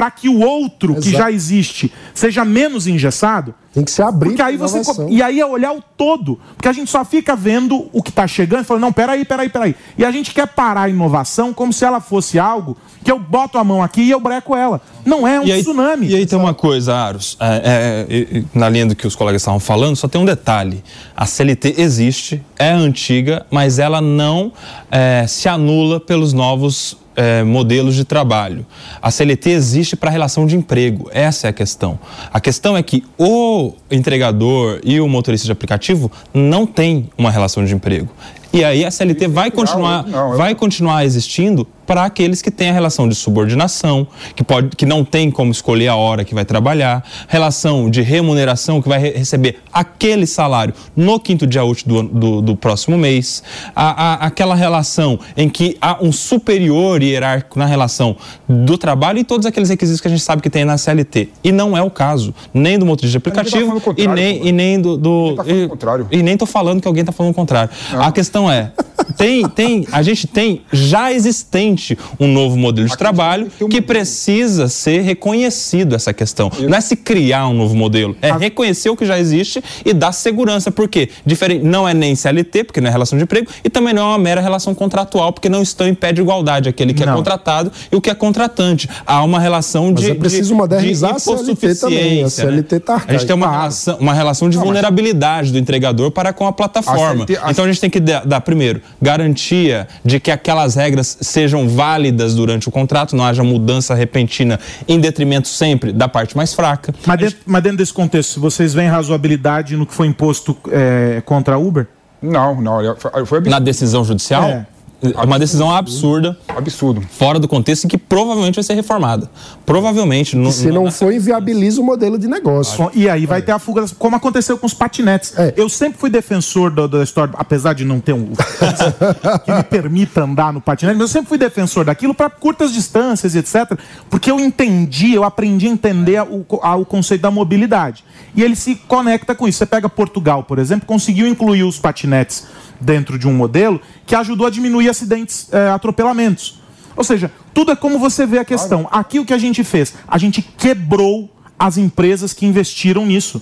para que o outro que Exato. já existe seja menos engessado? Tem que se abrir Porque aí você e aí é olhar o todo, porque a gente só fica vendo o que está chegando e falando, não, peraí, peraí, peraí. E a gente quer parar a inovação como se ela fosse algo que eu boto a mão aqui e eu breco ela. Não é um e aí, tsunami. E aí tem uma coisa, Aros, é, é, e na linha do que os colegas estavam falando, só tem um detalhe. A CLT existe, é antiga, mas ela não é, se anula pelos novos é, modelos de trabalho. A CLT existe para a relação de emprego, essa é a questão. A questão é que o entregador e o motorista de aplicativo não têm uma relação de emprego. E aí a CLT vai continuar, não, eu- vai continuar existindo para aqueles que têm a relação de subordinação, que, pode, que não tem como escolher a hora que vai trabalhar, relação de remuneração, que vai re- receber aquele salário no quinto dia útil do, do, do próximo mês, a, a- aquela relação em que há um superior hierárquico na relação do trabalho e todos aqueles requisitos que a gente sabe que tem na CLT. E não é o caso, nem do motorista de aplicativo falando o e nem, e nem do. do e, e nem tô falando que alguém tá falando o contrário. A questão é, tem, tem, a gente tem já existente um novo modelo de trabalho que precisa ser reconhecido essa questão. Não é se criar um novo modelo, é reconhecer o que já existe e dar segurança. Por quê? Diferente, não é nem CLT, porque não é relação de emprego, e também não é uma mera relação contratual, porque não estão em pé de igualdade aquele que é Não. contratado e o que é contratante. Há uma relação de Mas é preciso de- modernizar de a CLT também. A hipossuficiência, né? CLT tá A gente tem uma relação, uma relação de Não, mas- vulnerabilidade do entregador para com a plataforma. A CLT a- Então a gente tem que dar, primeiro, garantia de que aquelas regras sejam válidas durante o contrato, não haja mudança repentina em detrimento sempre da parte mais fraca. Mas dentro, mas dentro desse contexto, vocês veem razoabilidade no que foi imposto é, contra a Uber? Não, não. Foi, foi Na decisão judicial? É. É uma decisão absurda. Absurdo. Fora do contexto e que provavelmente vai ser reformada. Provavelmente. No, Se não for, inviabiliza o modelo de negócio. Bom, E aí vai ter a fuga, das- como aconteceu com os patinetes. Eu sempre fui defensor do- da história, apesar de não ter um *laughs* que me permita andar no patinete, mas eu sempre fui defensor daquilo para curtas distâncias e etc. Porque eu entendi, eu aprendi a entender a- o conceito da mobilidade. E ele se conecta com isso. Você pega Portugal, por exemplo, conseguiu incluir os patinetes dentro de um modelo que ajudou a diminuir acidentes, eh, atropelamentos. Ou seja, tudo é como você vê a questão. Aqui o que a gente fez? A gente quebrou as empresas que investiram nisso.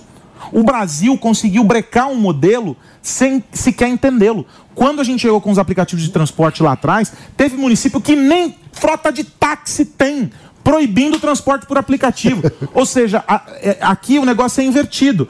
O Brasil conseguiu brecar um modelo sem sequer entendê-lo. Quando a gente chegou com os aplicativos de transporte lá atrás, teve município que nem frota de táxi tem, proibindo o transporte por aplicativo. *laughs* Ou seja, a- é- aqui o negócio é invertido.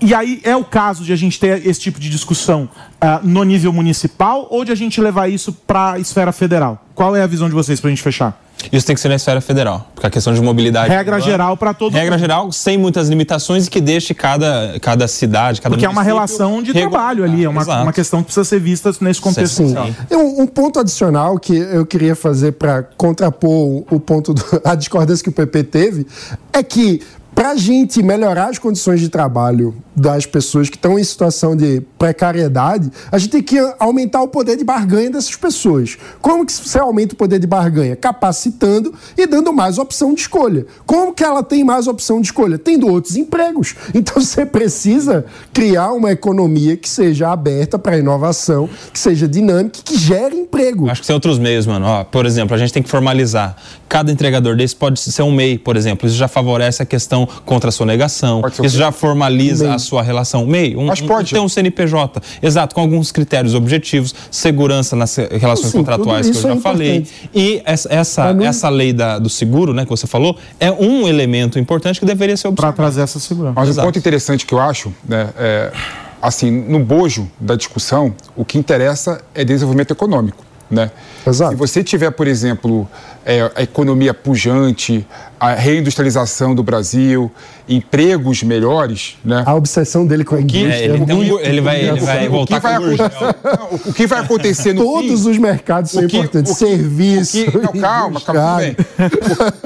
E aí é o caso de a gente ter esse tipo de discussão ah, no nível municipal ou de a gente levar isso para a esfera federal? Qual é a visão de vocês para a gente fechar? Isso tem que ser na esfera federal, porque a questão de mobilidade. Regra geral para todo Regra geral, sem muitas limitações e que deixe cada, cada cidade, cada Porque é uma relação de regu- trabalho ali, é uma, Exato. uma questão que precisa ser vista nesse contexto Sim. Um, um ponto adicional que eu queria fazer para contrapor o, o ponto da *laughs* discordância que o PP teve é que para a gente melhorar as condições de trabalho das pessoas que estão em situação de precariedade, a gente tem que aumentar o poder de barganha dessas pessoas. Como que você aumenta o poder de barganha? Capacitando e dando mais opção de escolha. Como que ela tem mais opção de escolha? Tendo outros empregos. *laughs* Então você precisa criar uma economia que seja aberta para inovação, que seja dinâmica, que gere emprego. Acho que tem outros meios, mano. Ó, por exemplo, a gente tem que formalizar. Cada entregador desse pode ser um MEI, por exemplo. Isso já favorece a questão contra a sonegação. Isso já formaliza MEI. a sua relação. MEI, um, Mas um- ter um CNPJ. Exato, com alguns critérios objetivos, segurança nas relações Sim, contratuais que eu já é falei. E essa, essa, essa lei da- do seguro, né, que você falou, é um elemento importante que deveria ser Para observado. trazer essa segurança. Mas Exato. um ponto interessante que eu acho, né, é, assim, no bojo da discussão, o que interessa é desenvolvimento econômico. Né? Se você tiver, por exemplo, é, a economia pujante, a reindustrialização do Brasil, empregos melhores, né? A obsessão dele com a indústria. É, ele, um- ele vai, ele vai voltar o que vai, com o não, o que vai acontecer no Todos fim, os mercados são que- importantes. o que- Serviço. o que- não, calma, calma, tudo bem.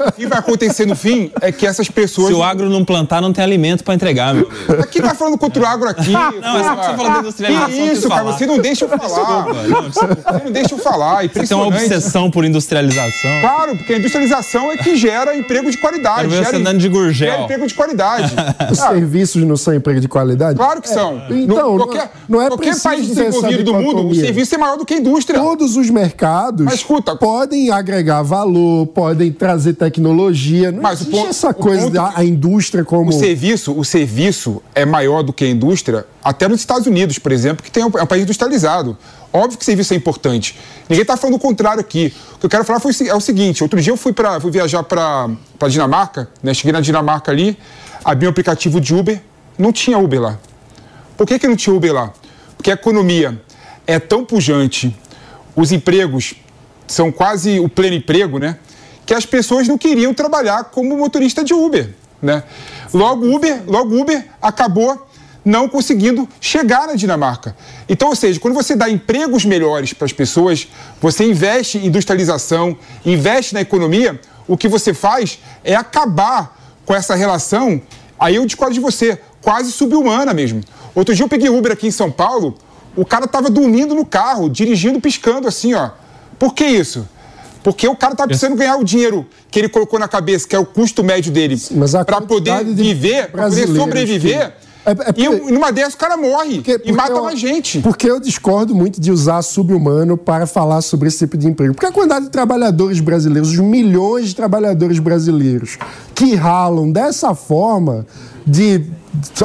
O que vai acontecer no fim é que essas pessoas. Se o agro não plantar, não tem alimento para entregar, meu amigo. Aqui tá falando contra o agro aqui. Não, é só que você falou da industrialização, Que isso, cara, falar. você não deixa eu falar. Desculpa, não, desculpa. Você não deixa eu falar. Você tem uma obsessão por industrialização. Claro, porque a industrialização é que gera emprego de qualidade. Quero gera, andando de Gurgel. Gera emprego de qualidade. *laughs* Os Ah, serviços não são emprego de qualidade? Claro que são. Então, No- não- qualquer, não é qualquer país desenvolvido do mundo, o serviço é maior do que a indústria. Todos os mercados podem agregar valor, podem trazer tecnologia. Não Mas o existe ponto- essa coisa ponto da a indústria como... O serviço, o serviço é maior do que a indústria, até nos Estados Unidos, por exemplo, que tem um, é um país industrializado. Óbvio que serviço é importante. Ninguém está falando o contrário aqui. O que eu quero falar foi, é o seguinte: outro dia eu fui, pra, fui viajar para a Dinamarca, né? cheguei na Dinamarca ali, abri um aplicativo de Uber, não tinha Uber lá. Por que, que não tinha Uber lá? Porque a economia é tão pujante, os empregos são quase o pleno emprego, né? Que as pessoas não queriam trabalhar como motorista de Uber, né? Logo Uber, logo Uber acabou não conseguindo chegar na Dinamarca. Então, ou seja, quando você dá empregos melhores para as pessoas, você investe em industrialização, investe na economia, o que você faz é acabar com essa relação, aí eu discordo de você, quase subhumana mesmo. Outro dia eu peguei Uber aqui em São Paulo, o cara tava dormindo no carro, dirigindo, piscando assim, ó. Por que isso? Porque o cara tá precisando ganhar o dinheiro que ele colocou na cabeça, que é o custo médio dele, para poder viver, para poder sobreviver. que- E um- numa dessa o cara morre e mata eu- mais gente. Porque eu discordo muito de usar subhumano para falar sobre esse tipo de emprego. Porque a quantidade de trabalhadores brasileiros, os milhões de trabalhadores brasileiros que ralam dessa forma, de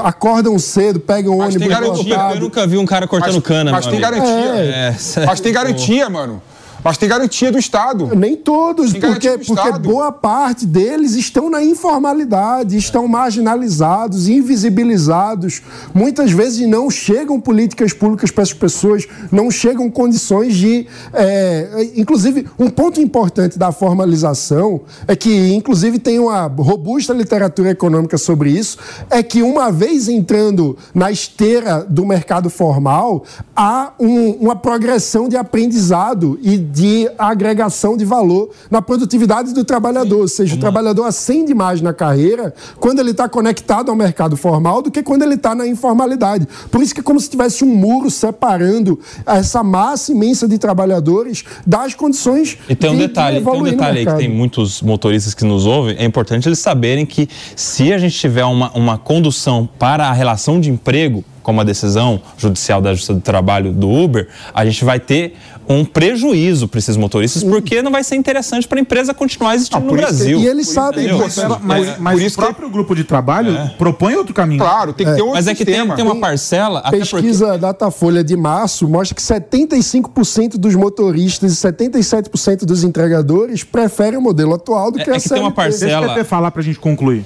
acordam cedo, pegam Mas tem ônibus garantia, lotado. Eu nunca vi um cara cortando Mas- cana, Mas tem amigo. garantia. É, sério. Mas tem garantia, mano. Mas tem garantia do Estado. Nem todos, Tem porque, porque boa parte deles estão na informalidade, estão marginalizados, invisibilizados. Muitas vezes não chegam políticas públicas para essas pessoas, não chegam condições de. é, inclusive, um ponto importante da formalização é que, inclusive, tem uma robusta literatura econômica sobre isso, é que uma vez entrando na esteira do mercado formal, há um- uma progressão de aprendizado e de agregação de valor na produtividade do trabalhador. Ou seja, o trabalhador ascende mais na carreira quando ele está conectado ao mercado formal do que quando ele está na informalidade. Por isso que é como se tivesse um muro separando essa massa imensa de trabalhadores das condições E tem um de- de detalhe, tem um detalhe aí que tem muitos motoristas que nos ouvem, é importante eles saberem que se a gente tiver uma, uma condução para a relação de emprego, como a decisão judicial da Justiça do Trabalho do Uber, a gente vai ter um prejuízo para esses motoristas, porque não vai ser interessante para a empresa continuar existindo no isso que- Brasil. E eles sabem disso. Mas, É, mas por o isso que- próprio grupo de trabalho propõe outro caminho. Claro, tem que ter outro Mas é que tem, sistema. tem uma parcela, até porque Pesquisa Datafolha de março mostra que 75% dos motoristas e 77% dos entregadores preferem o modelo atual do que a CLT. Deixa o PT falar pra gente concluir.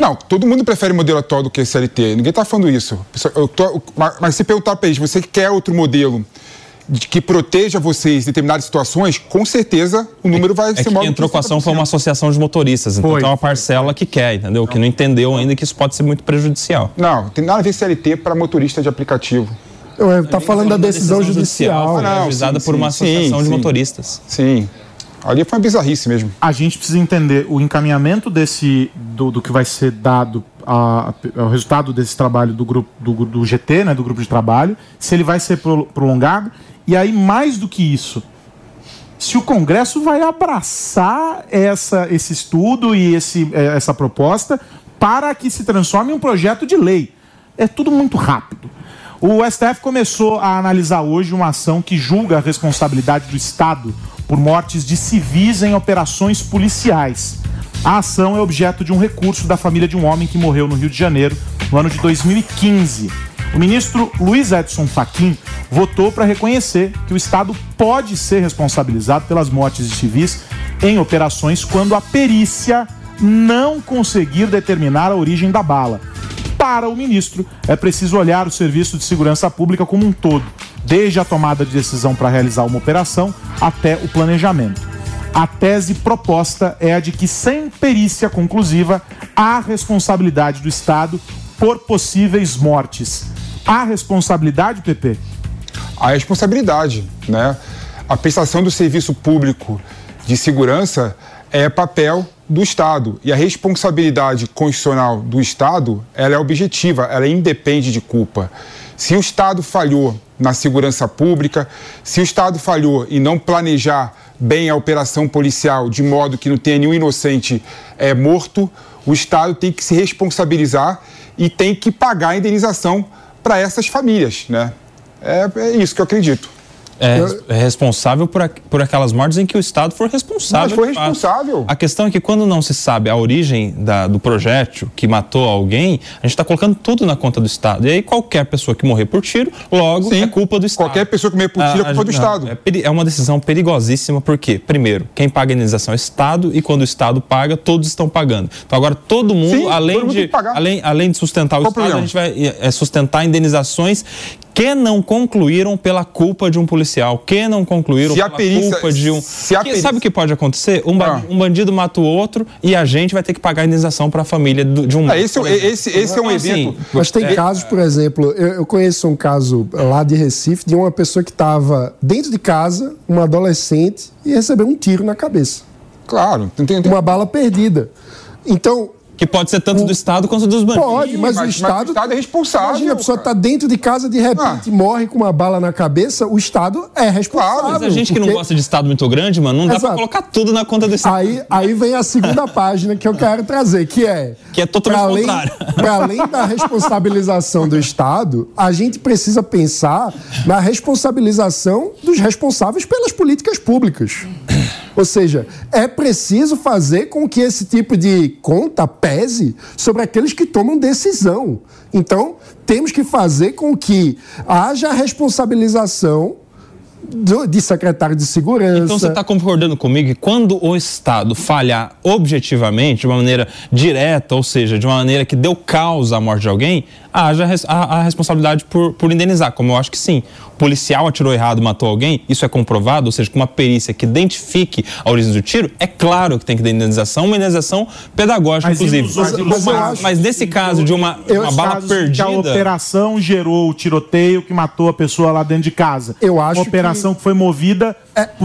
Não, todo mundo prefere modelo atual do que CLT. Ninguém está falando isso. Eu tô- mas, mas se perguntar para eles, você quer outro modelo de- que proteja vocês em determinadas situações, com certeza o número vai É ser que maior quem entrou com a ação foi uma associação de motoristas, então tem uma parcela que quer, entendeu? Que não entendeu ainda que isso pode ser muito prejudicial. Não, tem nada a ver CLT para motorista de aplicativo. Está falando da decisão judicial. foi ajuizada por uma associação de motoristas. Sim. Ali foi uma bizarrice mesmo. A gente precisa entender o encaminhamento desse do, do que vai ser dado a, a- o resultado desse trabalho do grupo do, do GT, né, do grupo de trabalho, se ele vai ser pro- prolongado e aí mais do que isso, se o Congresso vai abraçar essa, esse estudo e esse, eh, essa proposta para que se transforme em um projeto de lei. É tudo muito rápido. O STF começou a analisar hoje uma ação que julga a responsabilidade do Estado por mortes de civis em operações policiais. A ação é objeto de um recurso da família de um homem que morreu no Rio de Janeiro no ano de 2015. O ministro Luiz Edson Fachin votou para reconhecer que o Estado pode ser responsabilizado pelas mortes de civis em operações quando a perícia não conseguir determinar a origem da bala. para o ministro, é preciso olhar o serviço de segurança pública como um todo, desde a tomada de decisão para realizar uma operação até o planejamento. A tese proposta é a de que, sem perícia conclusiva, há responsabilidade do Estado por possíveis mortes. Há responsabilidade, PP? a responsabilidade, né? A prestação do serviço público de segurança é papel do Estado e a responsabilidade constitucional do Estado ela é objetiva, ela independe de culpa. Se o Estado falhou na segurança pública, se o Estado falhou em não planejar bem a operação policial de modo que não tenha nenhum inocente é, morto, o Estado tem que se responsabilizar e tem que pagar a indenização para essas famílias, né? É, é isso que eu acredito. É, é responsável por, a- por aquelas mortes em que o Estado for responsável. Mas foi responsável. A questão é que quando não se sabe a origem da- do projétil que matou alguém, a gente está colocando tudo na conta do Estado. E aí qualquer pessoa que morrer por tiro, logo é culpa do Estado. Qualquer pessoa que morrer por tiro é culpa do não, Estado. É, é uma decisão perigosíssima, porque, primeiro, quem paga a indenização é o Estado, e quando o Estado paga, todos estão pagando. Então agora todo mundo, Sim, além, todo mundo de, além, além de sustentar o Qual o Estado, a problema? gente vai é, sustentar indenizações que não concluíram pela culpa de um policial, que não concluíram Se a pela perícia- culpa de um. se a Que- perícia- Sabe o que pode acontecer? Um, ba- Ah. um bandido mata o outro e a gente vai ter que pagar a indenização para a família do- de um. Ah, esse é esse- esse é um assim, evento- Mas tem é- casos, por exemplo, eu, eu conheço um caso lá de Recife de uma pessoa que estava dentro de casa, uma adolescente, e recebeu um tiro na cabeça. Claro, Uma bala perdida. Então. Que pode ser tanto do Estado quanto dos bandidos. Pode, mas, Mas- o mas Estado. o Estado é responsável, Imagina, a pessoa está dentro de casa, de repente morre com uma bala na cabeça, o Estado é responsável. Mas a gente que não porque- gosta de Estado muito grande, mano, não dá pra Exato. colocar tudo na conta do Estado. Aí, aí vem a segunda *laughs* página que eu quero trazer, que é. Que é totalmente além, contrário. *laughs* Para além da responsabilização do Estado, a gente precisa pensar na responsabilização dos responsáveis pelas políticas públicas. Ou seja, é preciso fazer com que esse tipo de conta pese sobre aqueles que tomam decisão. Então, temos que fazer com que haja responsabilização do- de secretário de segurança. Então você está concordando comigo que quando o Estado falhar objetivamente, de uma maneira direta, ou seja, de uma maneira que deu causa à morte de alguém, haja a, a responsabilidade por, por indenizar, como eu acho que sim. O policial atirou errado, matou alguém, isso é comprovado, ou seja, com uma perícia que identifique a origem do tiro, é claro que tem que ter indenização, uma indenização pedagógica, Mas inclusive. mas, casos? mas nesse caso de uma, Eu- uma bala perdida... Que a operação gerou o tiroteio que matou a pessoa lá dentro de casa. Eu acho Uma operação que, foi movida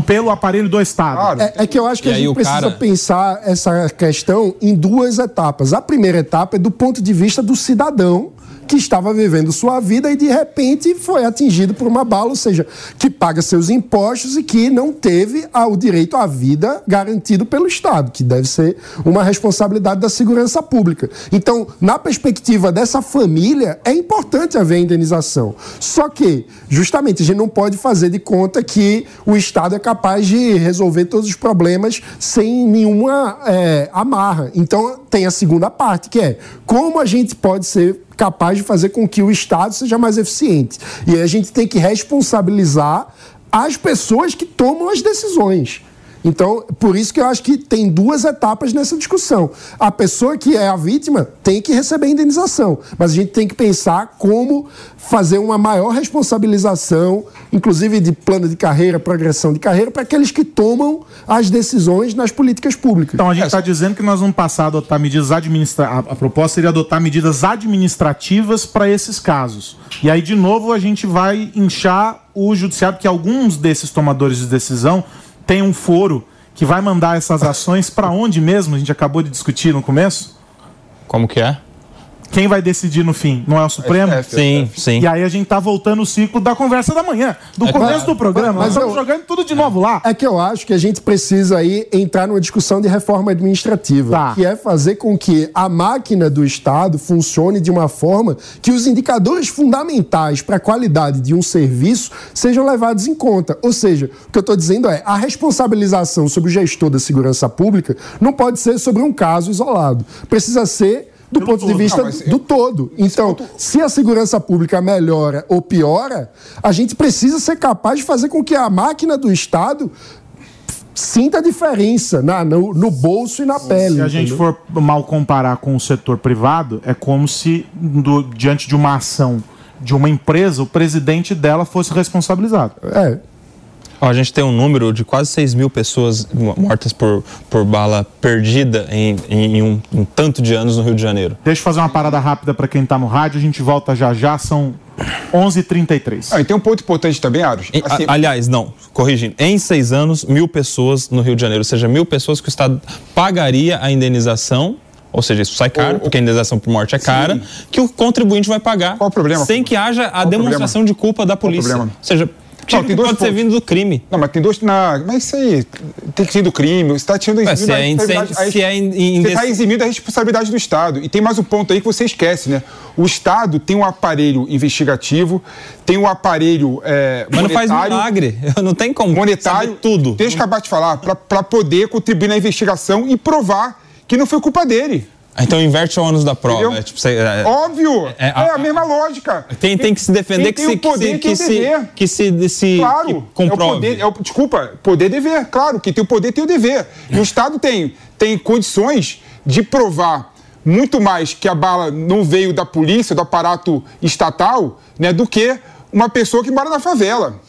pelo aparelho do Estado. É, é que eu acho que E a gente precisa cara- pensar essa questão em duas etapas. A primeira etapa é do ponto de vista do cidadão que estava vivendo sua vida e de repente foi atingido por uma bala, ou seja, que paga seus impostos e que não teve o direito à vida garantido pelo Estado, que deve ser uma responsabilidade da segurança pública. Então, na perspectiva dessa família, é importante haver indenização. Só que, justamente, a gente não pode fazer de conta que o Estado é capaz de resolver todos os problemas sem nenhuma é, amarra. Então, tem a segunda parte, que é como a gente pode ser capaz de fazer com que o Estado seja mais eficiente. E aí a gente tem que responsabilizar as pessoas que tomam as decisões. Então, por isso que eu acho que tem duas etapas nessa discussão. A pessoa que é a vítima tem que receber indenização, mas a gente tem que pensar como fazer uma maior responsabilização, inclusive de plano de carreira, progressão de carreira, para aqueles que tomam as decisões nas políticas públicas. Então a gente está dizendo que nós vamos passar a adotar medidas administrativas. A, a proposta seria adotar medidas administrativas para esses casos. E aí, de novo, a gente vai inchar o judiciário, que alguns desses tomadores de decisão têm um foro que vai mandar essas ações para onde mesmo? A gente acabou de discutir no começo. Como que é? Quem vai decidir no fim? Não é o Supremo? STF, Sim, sim. E aí a gente tá voltando o ciclo da conversa da manhã, do É começo claro. do programa. Mas Nós estamos eu- jogando tudo de novo lá. É que eu acho que a gente precisa aí entrar numa discussão de reforma administrativa, Tá. que é fazer com que a máquina do Estado funcione de uma forma que os indicadores fundamentais para a qualidade de um serviço sejam levados em conta. Ou seja, o que eu estou dizendo é a responsabilização sobre o gestor da segurança pública não pode ser sobre um caso isolado. Precisa ser do ponto de todo. vista Não, mas do todo. Então, se a segurança pública melhora ou piora, a gente precisa ser capaz de fazer com que a máquina do Estado sinta a diferença na, no, no bolso e na pele. Se a gente for mal comparar com o setor privado, é como se, do- diante de uma ação de uma empresa, o presidente dela fosse responsabilizado. É. A gente tem um número de quase 6 mil pessoas mo- mortas por, por bala perdida em, em um, um tanto de anos no Rio de Janeiro. Deixa eu fazer uma parada rápida para quem tá no rádio, a gente volta já já, são 11h33. Ah, e tem um ponto importante também, Aros. Em- Assim, a- aliás, não, corrigindo. Em seis anos, mil pessoas no Rio de Janeiro. Ou seja, mil pessoas que o Estado pagaria a indenização. Ou seja, isso sai caro, porque a indenização por morte é cara, que o contribuinte vai pagar. Qual o problema? Sem que haja a Qual demonstração de culpa da polícia. problema? Ou seja, tiro que pode ser vindo do crime. Não, mas tem dois. Na, mas isso aí tem que ser do crime. Você está tirando Ué, eximindo se é incen- se é in- in- Você está eximindo a responsabilidade do Estado. E tem mais um ponto aí que você esquece, né? O Estado tem um aparelho investigativo, tem um aparelho. É, Mas não faz milagre. *laughs* Não tem como monetário, tudo. Deixa eu acabar de falar, para poder contribuir na investigação e provar que não foi culpa dele. Então inverte o ônus da prova. Entendeu? É, tipo, você- é- Óbvio! é, É, a- a, mesma lógica. Tem, tem que se defender que tem se, o poder que se, tem que se, que se, se Claro, que é o comprove. poder, é o- desculpa, poder dever, claro, quem tem o poder tem o dever. E o Estado tem, tem condições de provar muito mais que a bala não veio da polícia, do aparato estatal, né, do que uma pessoa que mora na favela.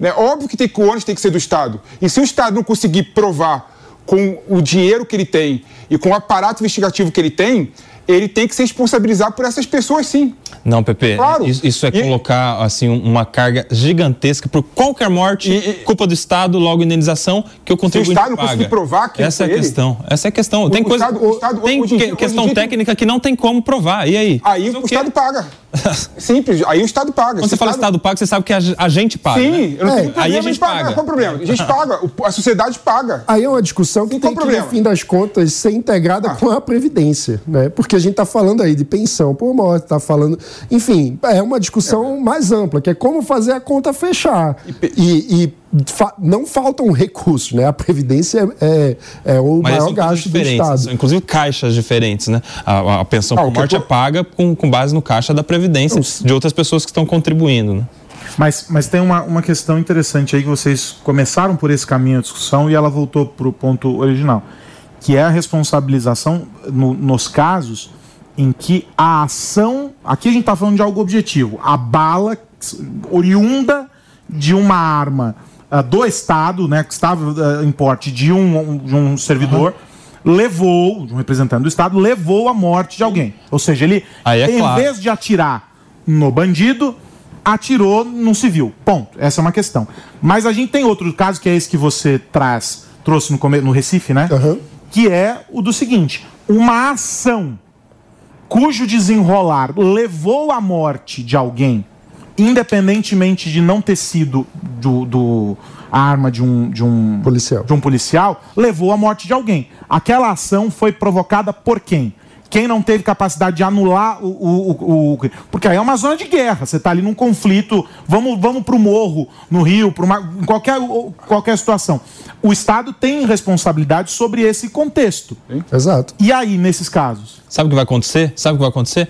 Né? Óbvio que, tem, que o ônus tem que ser do Estado. E se o Estado não conseguir provar com o dinheiro que ele tem e com o aparato investigativo que ele tem, ele tem que se responsabilizar por essas pessoas, sim. Não, Pepe, Claro. isso, isso é colocar assim um- uma carga gigantesca por qualquer morte, culpa do Estado, logo indenização que o contribuinte Estado não paga. conseguir provar que Essa é a ele? questão. Essa é a questão. Tem o coisa, Estado- o Estado- tem que- dia- questão técnica que não tem como provar. E aí? Aí o Estado paga. *laughs* Simples. Aí o Estado paga. Quando você fala Estado paga, você sabe que a, gente paga. Sim, né? eu não tenho Aí a gente paga. Qual o problema? A gente paga, a sociedade paga. Aí é uma discussão que qual tem que, no fim das contas, ser integrada Ah. com a Previdência, né? Porque a gente está falando aí de pensão por morte, está falando... Enfim, é uma discussão mais ampla, que é como fazer a conta fechar. E, e fa- não faltam recursos, né? A Previdência é, é o Mas maior gasto do Estado. são, inclusive caixas diferentes, né? A, a pensão Ah, por morte é paga com, com base no caixa da Previdência de outras pessoas que estão contribuindo, né? Mas, mas tem uma, uma questão interessante aí que vocês começaram por esse caminho de discussão e ela voltou para o ponto original, que é a responsabilização no- nos casos em que a ação. Aqui a gente está falando de algo objetivo. A bala oriunda de uma arma ah, do Estado, né, que estava ah, em porte de um, de um servidor. Levou, de um representante do Estado, levou à morte de alguém. Ou seja, ele, Aí é em claro. vez de atirar no bandido, atirou no civil. Ponto. Essa é uma questão. Mas a gente tem outro caso, que é esse que você traz, trouxe no, no Recife, né? Que é o do seguinte: uma ação cujo desenrolar levou à morte de alguém, independentemente de não ter sido do, do- a arma de um, de um policial. de um policial, levou à morte de alguém. Aquela ação foi provocada por quem? Quem não teve capacidade de anular o. o- o- o- porque aí é uma zona de guerra. Você está ali num conflito. Vamos, vamos para o morro, no Rio, para uma, em qualquer, qualquer situação. O Estado tem responsabilidade sobre esse contexto. Exato. E aí, nesses casos? Sabe o que vai acontecer? Sabe o que vai acontecer?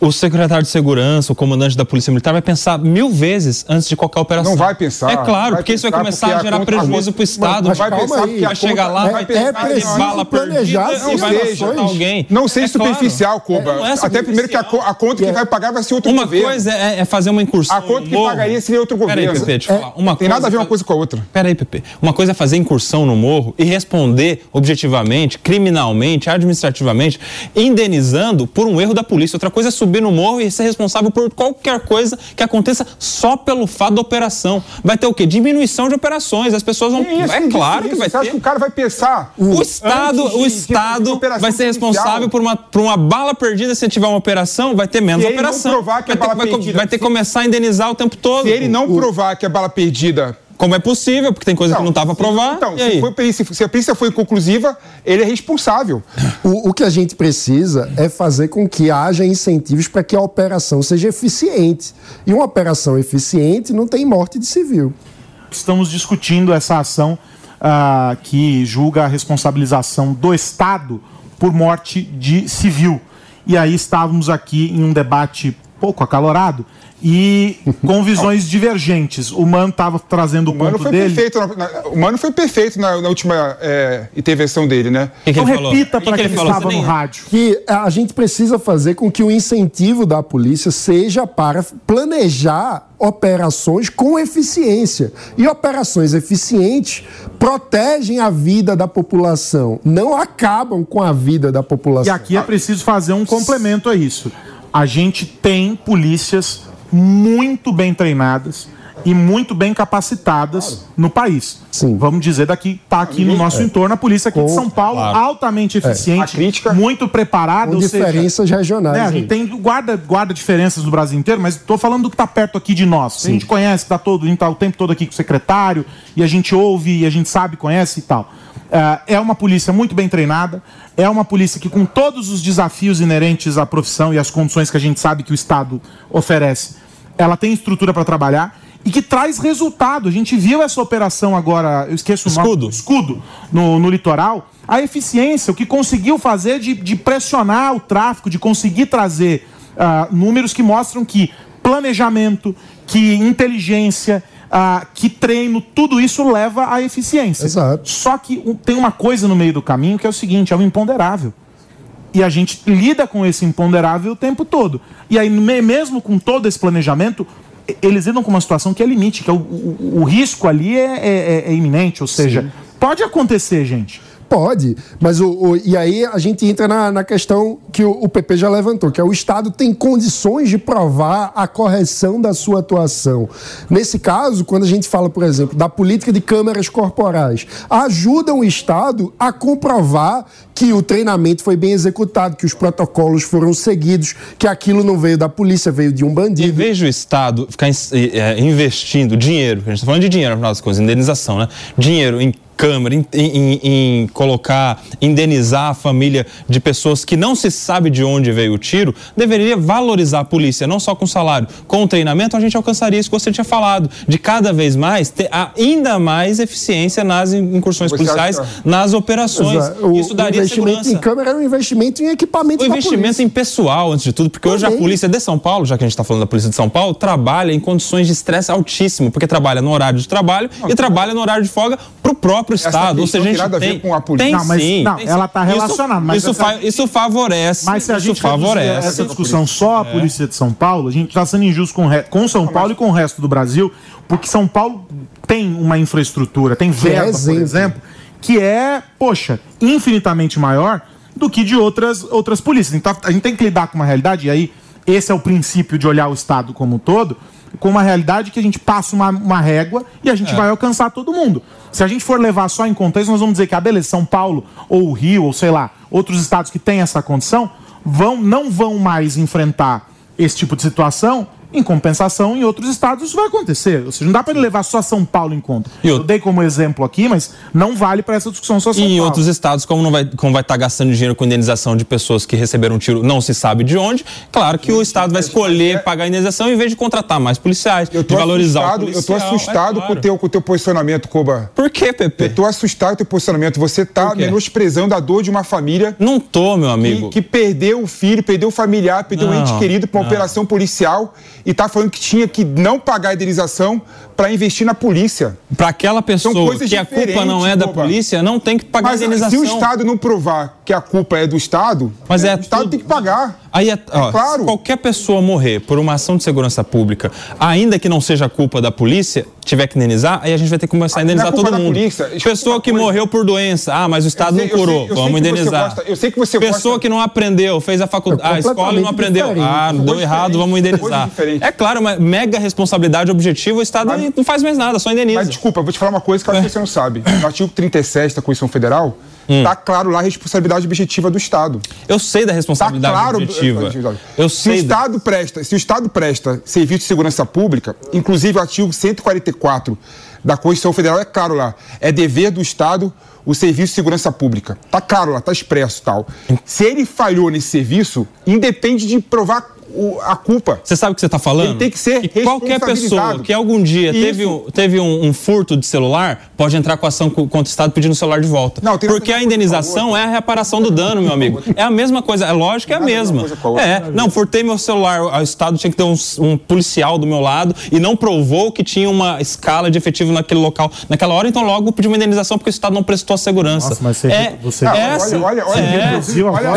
O secretário de segurança, o comandante da Polícia Militar vai pensar mil vezes antes de qualquer operação. Não vai pensar. É claro, Vai porque isso vai pensar começar a a gerar conta- prejuízo para o Estado. Mas vai pensar porque a vai chegar lá, é- vai é ter preciso bala planejar perdida e vai matar alguém. Não sei É claro. superficial, Cuba. Não é Até primeiro que a, a conta que vai pagar vai ser outro Uma governo. coisa é, é fazer uma incursão. A conta que morro. pagaria seria outro Peraí, governo. Pepe, deixa eu falar. Uma Tem nada a ver coisa- uma coisa com a outra. Peraí, Pepe. Uma coisa é fazer incursão no morro e responder objetivamente, criminalmente, administrativamente, indenizando por um erro da polícia. Outra coisa é subir no morro e ser responsável por qualquer coisa que aconteça só pelo fato da operação. Vai ter o quê? Diminuição de operações. As pessoas vão. Isso, é claro isso, que vai Você acha ter. que o cara vai pensar? O Estado, de- o de- de Estado vai ser responsável por uma, por uma bala perdida. Se tiver uma operação, vai ter menos Se ele não operação. provar que vai, a bala ter, vai, vai ter que começar a indenizar o tempo todo. Se ele não provar que a bala perdida. Como é possível, porque tem coisa que não estava a provar. Então, e se, aí? foi perícia- se a perícia foi inconclusiva, ele é responsável. O, o que a gente precisa é fazer com que haja incentivos para que a operação seja eficiente. E uma operação eficiente não tem morte de civil. Estamos discutindo essa ação ah, que julga a responsabilização do Estado por morte de civil. E aí estávamos aqui em um debate pouco acalorado e com visões *laughs* divergentes. O Mano estava trazendo o, O Mano ponto foi dele. perfeito, na, na- o Mano foi perfeito na, na última é, intervenção dele, né? Então repita para quem estava no rádio. Que a gente precisa fazer com que o incentivo da polícia seja para planejar operações com eficiência. E operações eficientes protegem a vida da população, não acabam com a vida da E população. aqui é preciso fazer um complemento a isso. A gente tem polícias muito bem treinadas e muito bem capacitadas no país. Vamos dizer daqui, tá aqui no nosso É. entorno a polícia aqui de Com- São Paulo, Claro. altamente É. eficiente, muito preparada, Com ou seja, diferenças regionais né, a gente tem guarda, guarda diferenças no Brasil inteiro, mas estou falando do que está perto aqui de nós. A gente conhece, está todo, tá o tempo todo aqui com o secretário, e a gente ouve, e a gente sabe, conhece e tal. Ah, é uma polícia muito bem treinada, é uma polícia que, com todos os desafios inerentes à profissão e às condições que a gente sabe que o Estado oferece, ela tem estrutura para trabalhar e que traz resultado. A gente viu essa operação agora, eu esqueço o nome. Escudo. Escudo, no, no litoral. A eficiência, o que conseguiu fazer de, de pressionar o tráfico, de conseguir trazer ah, números que mostram que planejamento, que inteligência, ah, que treino, tudo isso leva à eficiência. Só que um- tem uma coisa no meio do caminho que é o seguinte: é o imponderável. E a gente lida com esse imponderável o tempo todo. E aí, me- mesmo com todo esse planejamento, eles lidam com uma situação que é limite, que é o, o- o risco ali é, é- é- é iminente. Ou seja, pode acontecer, gente. Pode, mas o, o- e aí a gente entra na, na questão que o, o PP já levantou, que é o Estado tem condições de provar a correção da sua atuação. Nesse caso, quando a gente fala, por exemplo, da política de câmeras corporais, ajuda o Estado a comprovar que o treinamento foi bem executado, que os protocolos foram seguidos, que aquilo não veio da polícia, veio de um bandido. Vez de o Estado ficar ins- eh, investindo dinheiro, a gente está falando de dinheiro, afinal das coisas, indenização, né? Dinheiro em câmera, em, em- em colocar, indenizar a família de pessoas que não se sabe de onde veio o tiro, deveria valorizar a polícia, não só com salário. Com o treinamento, a gente alcançaria isso que você tinha falado, de cada vez mais ter ainda mais eficiência nas incursões policiais, nas operações. O- isso daria o investimento segurança. em câmera era um investimento em equipamento O investimento em pessoal, antes de tudo, porque hoje a Também. polícia de São Paulo, já que a gente está falando da polícia de São Paulo, trabalha em condições de estresse altíssimo, porque trabalha no horário de trabalho e trabalha no horário de folga para o próprio Essa Estado. Ou seja, a tem gente nada a ver tem, com a polícia. tem Não, mas- sim. não, tem ela sim. tá Isso- relacionada, mas isso, fa- isso favorece. Mas se a gente favorece. essa discussão só a polícia de São Paulo, a gente está sendo injusto com, com São Paulo e com o resto do Brasil, porque São Paulo tem uma infraestrutura, tem verba, por exemplo. exemplo, que é, poxa, infinitamente maior do que de outras, outras polícias. Então a gente tem que lidar com uma realidade, e aí esse é o princípio de olhar o Estado como um todo, com uma realidade que a gente passa uma, uma régua e a gente É. vai alcançar todo mundo. Se a gente for levar só em conta isso, nós vamos dizer que, ah, beleza, São Paulo ou o Rio, ou sei lá, outros estados que têm essa condição, vão, não vão mais enfrentar esse tipo de situação. Em compensação, em outros estados isso vai acontecer. Ou seja, não dá para levar só São Paulo em conta. Eu dei como exemplo aqui, mas não vale para essa discussão só São E em Paulo. outros estados, como não vai como vai estar gastando dinheiro com indenização de pessoas que receberam um tiro, não se sabe de onde, claro que o estado vai escolher pagar a indenização em vez de contratar mais policiais, Eu de tô valorizar assustado, o eu tô policial. assustado é com, o claro. teu, com o teu posicionamento, Koba. Por que, Pepe? Eu tô assustado com o teu posicionamento. Você tá quê? menosprezando a dor de uma família. Não tô, meu amigo. Que, que perdeu o filho, perdeu o familiar, perdeu o Não, ente querido pra uma não. operação policial e tá falando que tinha que não pagar a indenização pra investir na polícia. Para aquela pessoa que a culpa não é da polícia, não tem que pagar Mas a indenização. se o Estado não provar que a culpa é do Estado, Mas é o Estado tudo- tem que pagar. Aí, é, ó, claro. Se qualquer pessoa morrer por uma ação de segurança pública, ainda que não seja culpa da polícia, tiver que indenizar, aí a gente vai ter que começar a Não é indenizar todo mundo. polícia. Pessoa que coisa. morreu por doença, ah, mas o Estado sei- não curou, sei- vamos que você indenizar. gosta- eu sei que você Pessoa gosta- que não aprendeu, fez a faculdade, É a escola e não aprendeu. Ah, deu errado, vamos indenizar. É claro, uma mega responsabilidade objetiva, o Estado não faz mais nada, só indeniza. Mas desculpa, vou te falar uma coisa que eu acho que você não sabe. No artigo 37 da Constituição Federal, Hum. tá claro lá a responsabilidade objetiva do Estado. Eu sei da responsabilidade tá claro, objetiva. Eu Eu se sei o da- Estado presta, se o Estado presta serviço de segurança pública, inclusive o artigo 144 da Constituição Federal é claro lá, é dever do Estado o serviço de segurança pública. Tá claro lá, tá expresso tal. Se ele falhou nesse serviço, independe de provar o- a culpa. Você sabe o que você está falando? Ele tem que ser Que qualquer pessoa que algum dia Isso. teve, um, teve um, um furto de celular pode entrar com ação co- contra o Estado pedindo o celular de volta. Porque a indenização é a reparação do dano, meu amigo. É a mesma coisa, é lógico que é a mesma. É, não, furtei meu celular, o Estado tinha que ter um, um policial do meu lado e não provou que tinha uma escala de efetivo naquele local, naquela hora, então logo pediu uma indenização porque o Estado não prestou a segurança. Nossa, mas você- é, você- é, Olha, assim, olha, olha, é,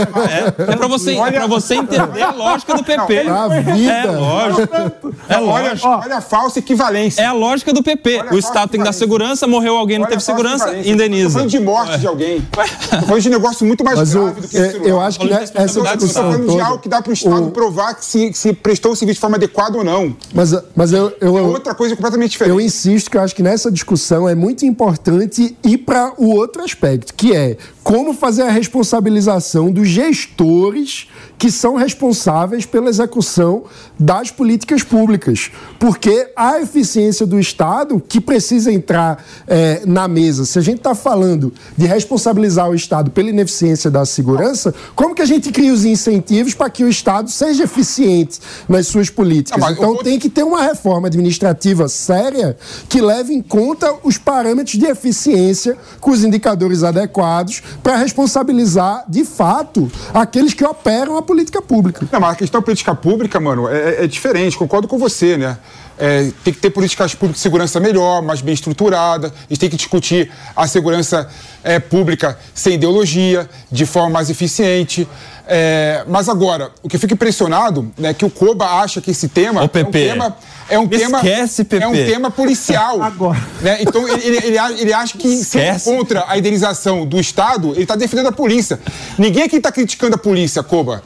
agora. é, é pra você, é você entender a lógica do PP. Não, a vida. É lógico. É olha, olha a falsa equivalência. É a lógica do PP. o Estado tem que dar segurança, morreu alguém, não Olha teve segurança, indeniza. falando de morte de alguém. *laughs* Tô falando de negócio muito mais Mas o- grave do que é, esse celular. eu acho que falando essa discussão Tô falando de algo que dá para o Estado o- provar que se, se prestou o serviço de forma adequada ou não. Mas, mas eu, eu, É outra coisa completamente diferente. Eu insisto que eu acho que nessa discussão é muito importante ir para o outro aspecto, que é como fazer a responsabilização dos gestores que são responsáveis pela execução das políticas públicas. Porque a eficiência do Estado, que precisa entrar eh, na mesa, se a gente está falando de responsabilizar o Estado pela ineficiência da segurança, como que a gente cria os incentivos para que o Estado seja eficiente nas suas políticas? Mas então tem que ter uma reforma administrativa séria que leve em conta os parâmetros de eficiência com os indicadores adequados para responsabilizar, de fato, aqueles que operam a política pública. Não, mas a questão da política pública, mano, é, é diferente, concordo com você, né? É, tem que ter políticas públicas de segurança melhor, mais bem estruturada. A gente tem que discutir a segurança é, pública sem ideologia, de forma mais eficiente. É, mas agora, o que eu fico impressionado é que o Koba acha que esse tema Ô, é um PP, tema. É um tema, esquece, PP. é um tema policial. *laughs* Agora. né? Então ele, ele, ele acha que se é contra a indenização do Estado, ele está defendendo a polícia. Ninguém aqui está criticando a polícia, Koba.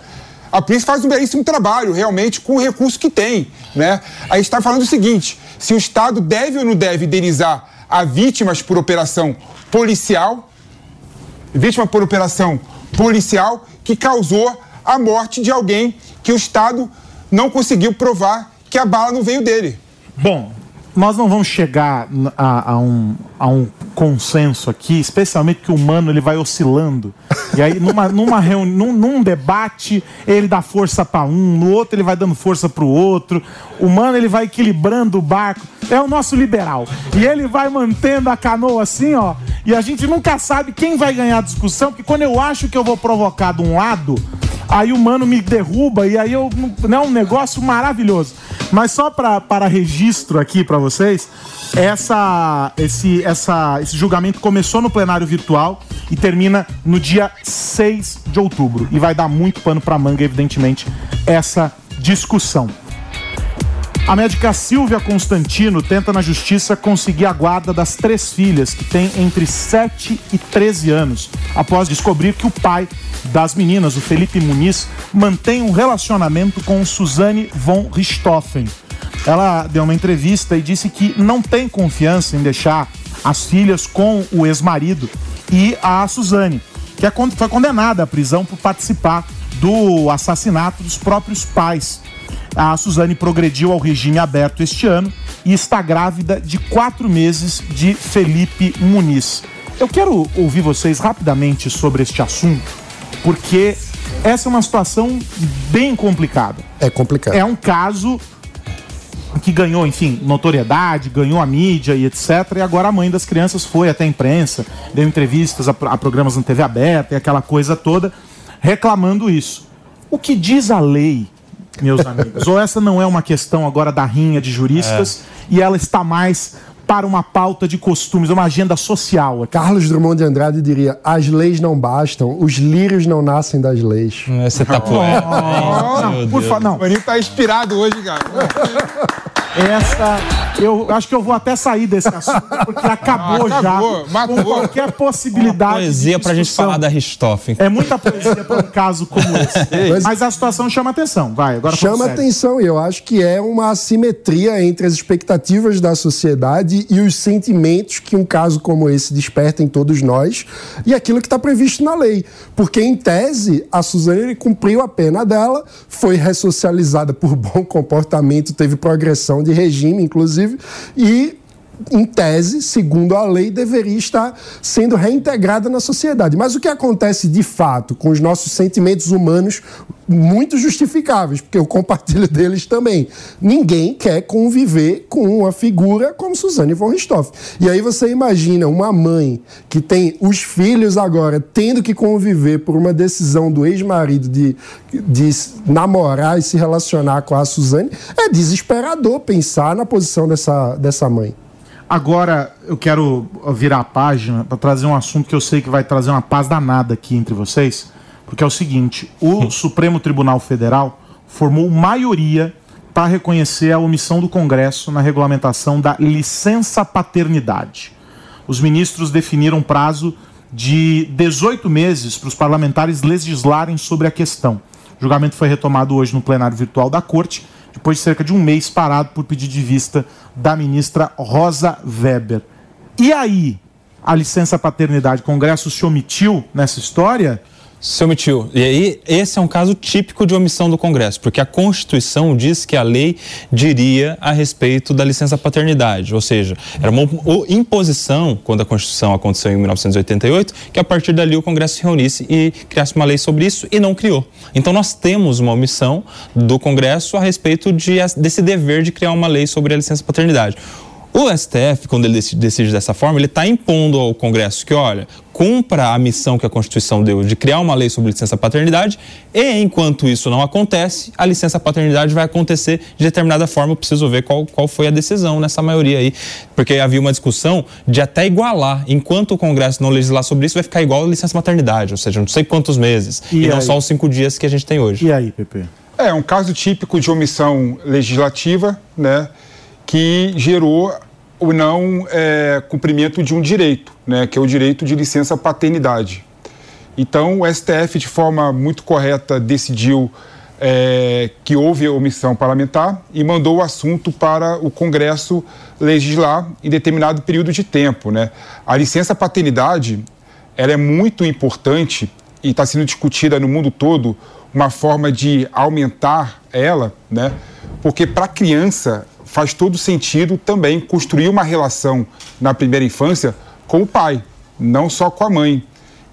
A polícia faz um belíssimo trabalho, realmente, com o recurso que tem. Né? A gente está falando o seguinte: se o Estado deve ou não deve indenizar a vítimas por operação policial, vítima por operação policial que causou a morte de alguém que o Estado não conseguiu provar que a bala não veio dele. Bom, nós não vamos chegar a, a um, a um consenso aqui, especialmente que o humano ele vai oscilando. E aí, numa, *laughs* numa reuni num, num debate, ele dá força para um, no outro, ele vai dando força para o outro. O humano ele vai equilibrando o barco. É o nosso liberal. E ele vai mantendo a canoa assim, ó. E a gente nunca sabe quem vai ganhar a discussão, porque quando eu acho que eu vou provocar de um lado, aí o mano me derruba e aí eu não é um negócio maravilhoso. Mas só para registro aqui pra vocês, essa, esse, essa, esse julgamento começou no plenário virtual e termina no dia 6 de outubro. E vai dar muito pano pra manga, evidentemente, essa discussão. A médica Silvia Constantino tenta na justiça conseguir a guarda das três filhas, que têm entre 7 e 13 anos, após descobrir que o pai das meninas, o Felipe Muniz, mantém um relacionamento com Suzane von Richthofen. Ela deu uma entrevista e disse que não tem confiança em deixar as filhas com o ex-marido e a Suzane, que é foi condenada à prisão por participar do assassinato dos próprios pais. A Suzane progrediu ao regime aberto este ano e está grávida de quatro meses de Felipe Muniz. Eu quero ouvir vocês rapidamente sobre este assunto, porque essa é uma situação bem complicada. É complicado. É um caso que ganhou, enfim, notoriedade, ganhou a mídia e etc. E agora a mãe das crianças foi até a imprensa, deu entrevistas a, a programas na TV aberta e aquela coisa toda, reclamando isso. O que diz a lei, *laughs* meus amigos? Ou essa não é uma questão agora da rinha de juristas e ela está mais para uma pauta de costumes, uma agenda social? aqui? Carlos Drummond de Andrade diria: as leis não bastam, os lírios não nascem das leis. Você tá poeta. Não, Meu por favor, não. O Maninho tá inspirado hoje, cara. *laughs* Essa, eu acho que eu vou até sair desse assunto, porque acabou, Ah, acabou, já matou. com qualquer possibilidade. Poesia de pra gente falar da Richthofen. É muita poesia para um caso como *laughs* esse. Mas- a situação chama atenção. Vai, agora Chama sério. atenção e eu acho que é uma assimetria entre as expectativas da sociedade e os sentimentos que um caso como esse desperta em todos nós e aquilo que está previsto na lei. Porque, em tese, a Suzane cumpriu a pena dela, foi ressocializada por bom comportamento, teve progressão de regime, inclusive, e em tese, segundo a lei, deveria estar sendo reintegrada na sociedade. Mas o que acontece de fato com os nossos sentimentos humanos, muito justificáveis, porque eu compartilho deles também. Ninguém quer conviver com uma figura como Suzane von Richthofen. E aí você imagina uma mãe que tem os filhos agora tendo que conviver por uma decisão do ex-marido de, de namorar e se relacionar com a Suzane, é desesperador pensar na posição dessa, dessa mãe. Agora eu quero virar a página para trazer um assunto que eu sei que vai trazer uma paz danada aqui entre vocês, porque é o seguinte: o Supremo Tribunal Federal formou maioria para reconhecer a omissão do Congresso na regulamentação da licença paternidade. Os ministros definiram um prazo de 18 meses para os parlamentares legislarem sobre a questão. O julgamento foi retomado hoje no plenário virtual da Corte depois de cerca de um mês parado por pedido de vista da ministra Rosa Weber. E aí, a licença paternidade, o Congresso se omitiu nessa história? Se omitiu. E aí, esse é um caso típico de omissão do Congresso, porque a Constituição diz que a lei diria a respeito da licença paternidade, ou seja, era uma imposição, quando a Constituição aconteceu em 1988, que a partir dali o Congresso se reunisse e criasse uma lei sobre isso e não criou. Então, nós temos uma omissão do Congresso a respeito de, desse dever de criar uma lei sobre a licença paternidade. O STF, quando ele decide dessa forma, ele está impondo ao Congresso que, olha, cumpra a missão que a Constituição deu de criar uma lei sobre licença paternidade e, enquanto isso não acontece, a licença paternidade vai acontecer de determinada forma. Eu preciso ver qual, qual foi a decisão nessa maioria aí, porque havia uma discussão de até igualar. Enquanto o Congresso não legislar sobre isso, vai ficar igual a licença maternidade, ou seja, não sei quantos meses, e, e não só os cinco dias que a gente tem hoje. E aí, Pepe? É um caso típico de omissão legislativa, né? que gerou o não é, cumprimento de um direito, né, que é o direito de licença paternidade. Então, o STF, de forma muito correta, decidiu é, que houve omissão parlamentar e mandou o assunto para o Congresso legislar em determinado período de tempo. Né? A licença paternidade ela é muito importante e está sendo discutida no mundo todo uma forma de aumentar ela, né? porque para a criança faz todo sentido também construir uma relação na primeira infância com o pai, não só com a mãe.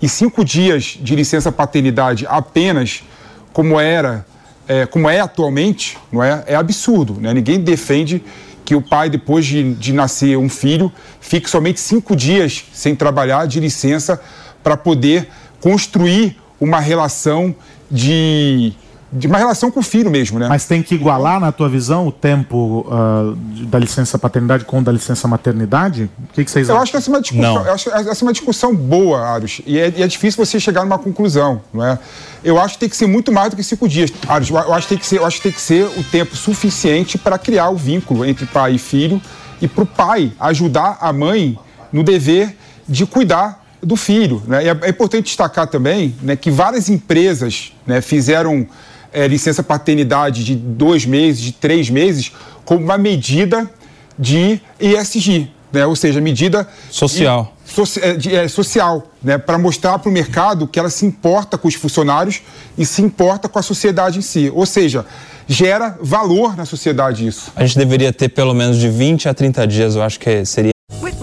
E cinco dias de licença paternidade apenas, como era, é, como é atualmente, não é, é absurdo. Né? Ninguém defende que o pai, depois de, de nascer um filho, fique somente cinco dias sem trabalhar de licença para poder construir uma relação de de uma relação com o filho mesmo, né? Mas tem que igualar, na tua visão, o tempo uh, da licença paternidade com o da licença maternidade? O que, que vocês eu acham? Acho que essa é uma discussão, eu acho que essa é uma discussão boa, Aros, e é, e é, difícil você chegar numa conclusão, não é? Eu acho que tem que ser muito mais do que cinco dias. Aros, eu acho que tem que ser, eu acho que tem que ser o tempo suficiente para criar o vínculo entre pai e filho e para o pai ajudar a mãe no dever de cuidar do filho. Né? É, é importante destacar também né, que várias empresas né, fizeram é, licença paternidade de dois meses, de três meses, como uma medida de ESG, né? ou seja, medida social, de, é, de, é, social né? para mostrar para o mercado que ela se importa com os funcionários e se importa com a sociedade em si. Ou seja, gera valor na sociedade isso. A gente deveria ter pelo menos de 20 a 30 dias, eu acho que seria.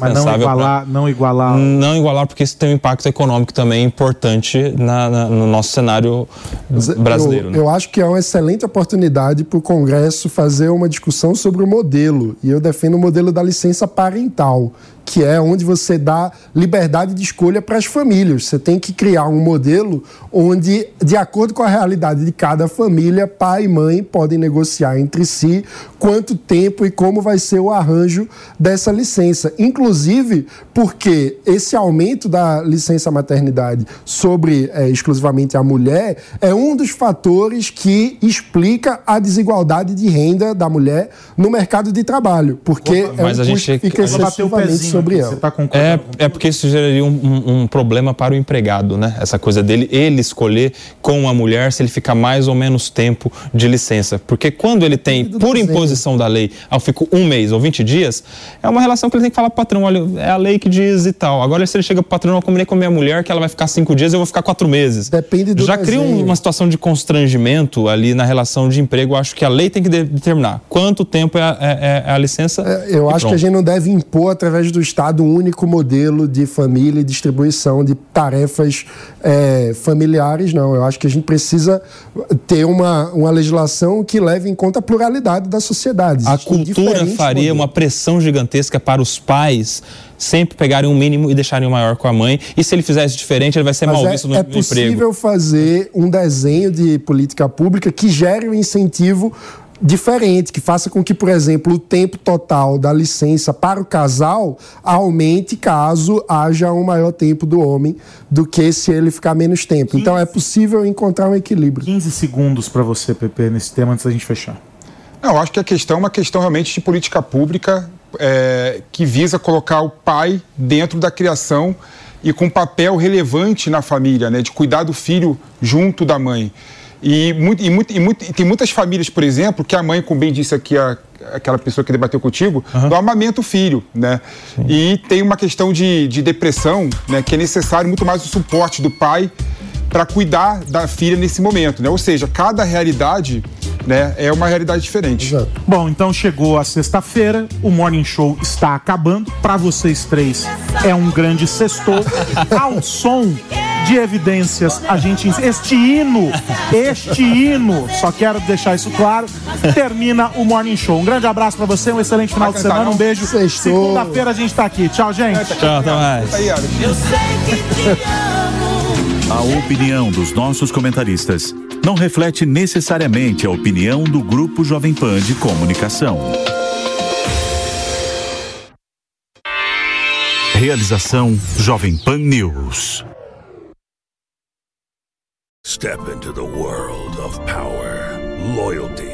Mas não igualar, pra... não igualar. Não igualar, porque isso tem um impacto econômico também importante na, na, no nosso cenário brasileiro. Eu, né? eu acho que é uma excelente oportunidade para o Congresso fazer uma discussão sobre o modelo. E eu defendo o modelo da licença parental que é onde você dá liberdade de escolha para as famílias. Você tem que criar um modelo onde, de acordo com a realidade de cada família, pai e mãe podem negociar entre si quanto tempo e como vai ser o arranjo dessa licença. inclusive porque esse aumento da licença maternidade sobre é, exclusivamente a mulher é um dos fatores que explica a desigualdade de renda da mulher no mercado de trabalho, porque é Mas um a custo gente- a gente- excessivamente sobre ela. É, é porque isso geraria um, um- um problema para o empregado, né? Essa coisa dele, ele escolher com a mulher se ele fica mais ou menos tempo de licença. Porque quando ele tem, por imposição da lei, eu fico um mês ou 20 dias, é uma relação que ele tem que falar pro patrão, olha, é a lei que diz e tal. Agora, se ele chega pro patrão, eu combinei com a minha mulher que ela vai ficar cinco dias, eu vou ficar quatro meses. Depende do Já cria um- uma situação de constrangimento ali na relação de emprego. Eu acho que a lei tem que de- determinar quanto tempo é a, é- é a licença. Eu e acho que a pronto. gente não deve impor, através do Estado, um único modelo de família e distribuição de tarefas eh, familiares, não. Eu acho que a gente precisa ter uma, uma legislação que leve em conta a pluralidade da sociedade. A Existem cultura faria modelos. uma pressão gigantesca para os pais sempre pegarem um mínimo e deixarem o maior com a mãe. E se ele fizesse diferente, ele vai ser Mas mal é, visto no, é no possível emprego. fazer um desenho de política pública que gere um incentivo diferente, que faça com que, por exemplo, o tempo total da licença para o casal aumente caso haja um maior tempo do homem do que se ele ficar menos tempo. Então é possível encontrar um equilíbrio. 15 segundos para você, Pepe, nesse tema antes da gente fechar. Não, eu acho que a questão é uma questão realmente de política pública é, que visa colocar o pai dentro da criação e com um papel relevante na família, né, de cuidar do filho junto da mãe. E, muito, e, muito, e, muito- e tem muitas famílias, por exemplo, que a mãe, como bem disse aqui a, aquela pessoa que debateu contigo, não amamenta o filho, né? E tem uma questão de, de depressão, né, que é necessário muito mais o suporte do pai para cuidar da filha nesse momento, né? Ou seja, cada realidade, né, é uma realidade diferente. Bom, então chegou a sexta-feira, o Morning Show está acabando. Para vocês três, é um grande sextou. *laughs* Ao som de evidências, a gente. Este hino, este hino, só quero deixar isso claro, termina o Morning Show. Um grande abraço para você, um excelente final de semana, um beijo. Segunda-feira a gente tá aqui. Tchau, gente. Tchau, até mais. *laughs* A opinião dos nossos comentaristas não reflete necessariamente a opinião do Grupo Jovem Pan de Comunicação. Realização Jovem Pan News. Step into the world of power, loyalty,